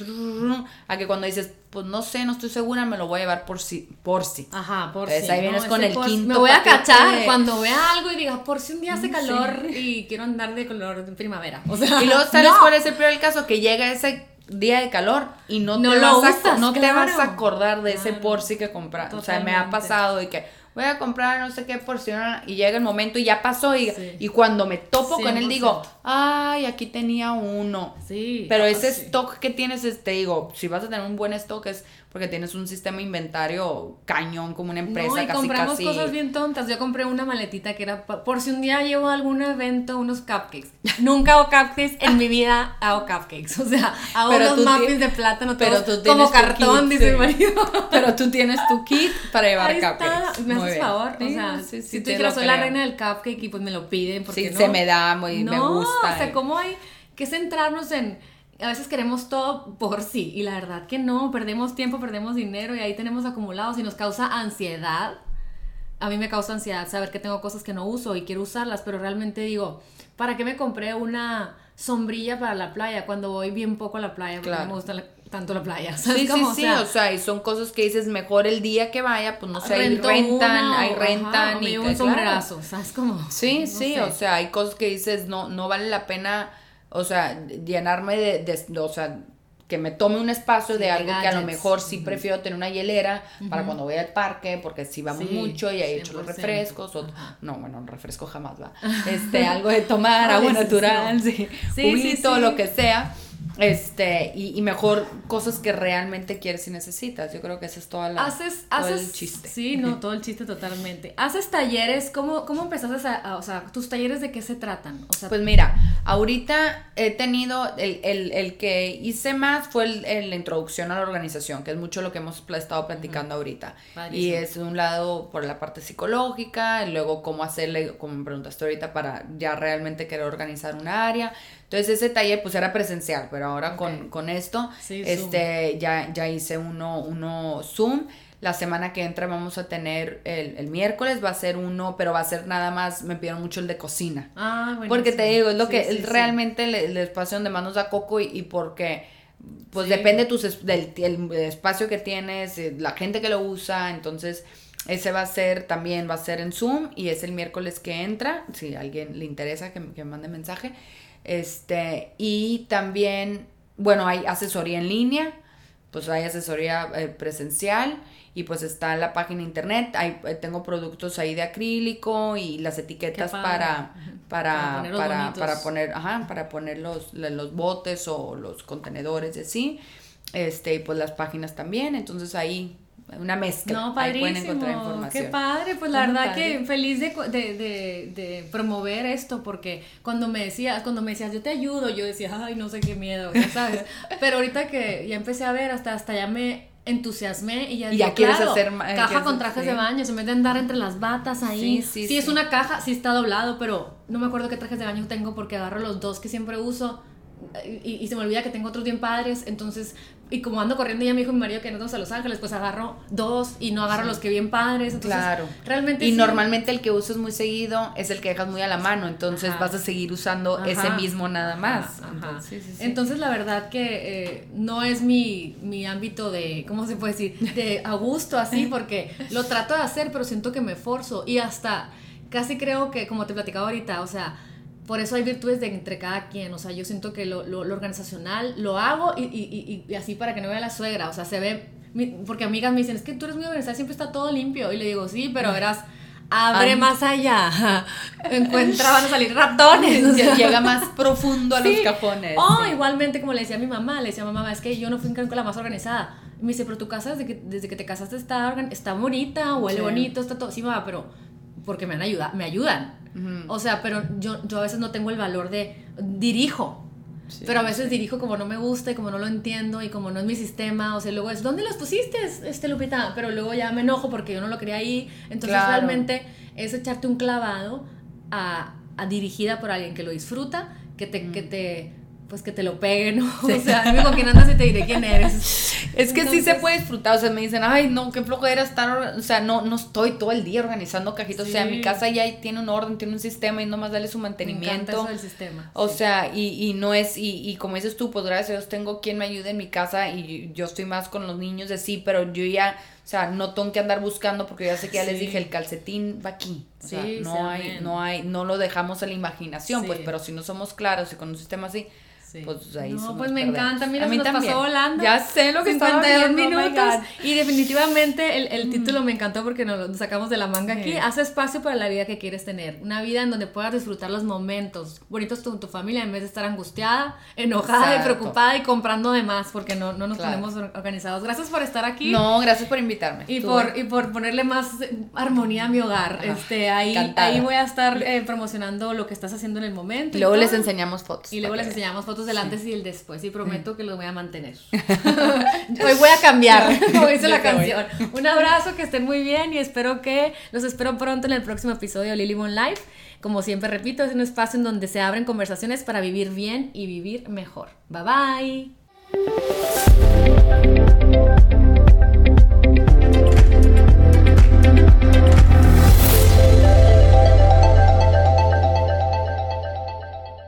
Speaker 2: a que cuando dices, pues no sé, no estoy segura, me lo voy a llevar por si, por si.
Speaker 1: Ajá, por
Speaker 2: Entonces,
Speaker 1: si.
Speaker 2: ahí vienes con el
Speaker 1: por
Speaker 2: quinto
Speaker 1: Me voy a cachar
Speaker 2: de-
Speaker 1: cuando vea algo y diga, por si un día hace
Speaker 2: Sí.
Speaker 1: calor y quiero andar de color de primavera. O sea,
Speaker 2: Y luego sabes
Speaker 1: no.
Speaker 2: cuál es el peor del caso, que llega ese día de calor y no,
Speaker 1: No
Speaker 2: te,
Speaker 1: lo
Speaker 2: vas, a, no te vas a acordar de ese
Speaker 1: Claro.
Speaker 2: porci que compraste. O sea, me ha pasado y que voy a comprar no sé qué porción y llega el momento y ya pasó y,
Speaker 1: Sí.
Speaker 2: y cuando me topo con él digo,
Speaker 1: 100%.
Speaker 2: ay, aquí tenía uno.
Speaker 1: Sí.
Speaker 2: Pero ese
Speaker 1: sí.
Speaker 2: stock que tienes, es, te digo, si vas a tener un buen stock es porque tienes un sistema inventario cañón como una empresa
Speaker 1: no, y
Speaker 2: casi
Speaker 1: compramos
Speaker 2: casi.
Speaker 1: cosas bien tontas. Yo compré una maletita que era por si un día llevo a algún evento unos cupcakes. Nunca hago cupcakes en mi vida hago cupcakes. O sea, hago
Speaker 2: Pero
Speaker 1: unos muffins de plátano
Speaker 2: pero tú tienes
Speaker 1: como cartón,
Speaker 2: kit,
Speaker 1: dice
Speaker 2: sí.
Speaker 1: mi marido.
Speaker 2: Pero tú tienes tu kit para llevar
Speaker 1: Ahí está.
Speaker 2: cupcakes.
Speaker 1: Me haces favor. o
Speaker 2: Sí,
Speaker 1: sea,
Speaker 2: sí, sí,
Speaker 1: si tú dijeras, soy la reina del cupcake y pues me lo piden. porque
Speaker 2: Sí,
Speaker 1: no?
Speaker 2: se me da muy, me
Speaker 1: No,
Speaker 2: gusta.
Speaker 1: O sea, ¿cómo hay que centrarnos en a veces queremos todo por sí y la verdad que no, perdemos tiempo, perdemos dinero y ahí tenemos acumulados y nos causa ansiedad. A mí me causa ansiedad saber que tengo cosas que no uso y quiero usarlas, pero realmente digo, ¿para qué me compré una sombrilla para la playa cuando voy bien poco a la playa? Porque no me gusta tanto la playa. <laughs>
Speaker 2: Sí, sí, sí, o sea, y son cosas que dices mejor el día que vaya, pues no sé, hay rentan, hay rentan
Speaker 1: y un sombrerazo, ¿sabes cómo?
Speaker 2: Sí, sí, o sea, hay cosas que dices no no vale la pena o sea, llenarme de, de, o sea, que me tome un espacio de algo que a lo mejor sí prefiero tener una hielera para cuando voy al parque, porque si vamos mucho y hay hecho los refrescos, o, no, bueno, un refresco jamás va, <laughs> este, algo de tomar, agua natural, sí, sí, lo que sea. Este, y, mejor cosas que realmente quieres y necesitas. Yo creo que esa es toda la,
Speaker 1: haces, todo el chiste. Sí, no, todo el chiste totalmente. ¿Haces talleres? ¿Cómo, cómo empezaste a, o sea, tus talleres de qué se tratan? O sea,
Speaker 2: pues mira, ahorita he tenido, el, el, el que hice más fue el, la introducción a la organización, que es mucho lo que hemos estado platicando ahorita. Y es un lado por la parte psicológica, y luego cómo hacerle, como me preguntaste ahorita, para ya realmente querer organizar una área. Entonces ese taller pues era presencial, pero ahora con, esto, este, ya, ya hice uno, uno Zoom. La semana que entra vamos a tener el, miércoles, va a ser uno, pero va a ser nada más, me pidieron mucho el de cocina. Ah, bueno. Porque te digo, es lo que realmente el, espacio donde más nos da coco y, porque pues depende tus, del el espacio que tienes, eh, la gente que lo usa, entonces ese va a ser también, va a ser en Zoom y es el miércoles que entra, si a alguien le interesa que, que mande mensaje. Este, y también, bueno, hay asesoría en línea, pues hay asesoría eh, presencial y pues está la página internet, hay, eh, tengo productos ahí de acrílico y las etiquetas para, para, para, para, poner, ajá, para poner los, los botes o los contenedores y así, este, y pues las páginas también, entonces ahí una mezcla.
Speaker 1: No, padrísimo. Qué padre, pues la verdad que feliz de, de, de, promover esto, porque cuando me decías, cuando me decías, yo te ayudo, yo decía, ay, no sé qué miedo, ¿sabes? <laughs> Pero ahorita que ya empecé a ver, hasta, hasta ya me entusiasmé y ya,
Speaker 2: y ya quieres hacer
Speaker 1: caja con trajes de baño, se meten a andar entre las batas ahí. Sí, sí, sí, es una caja, sí está doblado, pero no me acuerdo qué trajes de baño tengo porque agarro los dos que siempre uso y, y, se me olvida que tengo otros bien padres, entonces y como ando corriendo ya me dijo mi marido que no vamos a Los Ángeles, pues agarro dos y no agarro los que bien padres. Entonces, claro. Realmente.
Speaker 2: Y normalmente el que usas muy seguido es el que dejas muy a la mano, entonces vas a seguir usando ese mismo nada más.
Speaker 1: Entonces, la verdad que eh, no es mi, mi ámbito de, ¿cómo se puede decir? De a gusto así, <laughs> porque lo trato de hacer, pero siento que me forzo y hasta casi creo que, como te platicaba ahorita, o sea, por eso hay virtudes de entre cada quien, o sea, yo siento que lo, lo, organizacional lo hago y, y, y, así para que no vea la suegra, o sea, se ve, porque amigas me dicen, es que tú eres muy organizada, siempre está todo limpio, y le digo, sí, pero verás, abre más allá, <laughs> encuentra, van a salir ratones, <laughs>
Speaker 2: llega más profundo a los cajones.
Speaker 1: Oh, igualmente, como le decía a mi mamá, le decía a mamá, es que yo no fui con la más organizada, me dice, pero tu casa desde que, desde que te casaste está, está bonita, huele bonito, está todo, sí, mamá, pero porque me han ayudado, me ayudan. O sea, pero yo, yo a veces no tengo el valor de dirijo. Pero a veces dirijo como no me gusta y como no lo entiendo y como no es mi sistema. O sea, luego es, ¿dónde los pusiste, este Lupita? Pero luego ya me enojo porque yo no lo quería ahí. Entonces realmente es echarte un clavado a, a, dirigida por alguien que lo disfruta, que te, que te pues que te lo peguen, ¿no? O sea, con quién andas y te diré quién eres.
Speaker 2: Es que sí se puede disfrutar, o sea, me dicen, ay, no, qué flojera estar, o sea, no, no estoy todo el día organizando cajitos, o sea, mi casa ya tiene un orden, tiene un sistema y nomás darle su mantenimiento. Me
Speaker 1: eso del sistema.
Speaker 2: O sea, y, y no es, y, y como dices tú, pues gracias a Dios tengo quien me ayude en mi casa y yo estoy más con los niños de sí, pero yo ya, o sea, no tengo que andar buscando porque ya sé que ya les dije, el calcetín va aquí. O sea, no hay, no hay, no lo dejamos a la imaginación, pues, pero si no somos claros y con un sistema así, pues ahí
Speaker 1: No, pues me encanta, mira, a mí nos pasó volando.
Speaker 2: Ya sé lo que estaba viendo,
Speaker 1: oh minutos. y definitivamente el, el título me encantó porque nos lo sacamos de la manga aquí. Hace espacio para la vida que quieres tener. Una vida en donde puedas disfrutar los momentos bonitos con tu familia en vez de estar angustiada, enojada y preocupada y comprando de más porque no, no nos tenemos organizados. Gracias por estar aquí.
Speaker 2: No, gracias por invitarme.
Speaker 1: Y, por, y por ponerle más armonía a mi hogar. este, ahí, ahí voy a estar eh, promocionando lo que estás haciendo en el momento.
Speaker 2: Y luego les enseñamos fotos.
Speaker 1: Y luego les enseñamos fotos fotos del antes y el después y prometo que los voy a mantener. <laughs> Hoy voy a cambiar, <laughs> como dice la canción. Un abrazo, que estén muy bien y espero que los espero pronto en el próximo episodio de Lily One Life. Como siempre repito, es un espacio en donde se abren conversaciones para vivir bien y vivir mejor. Bye bye.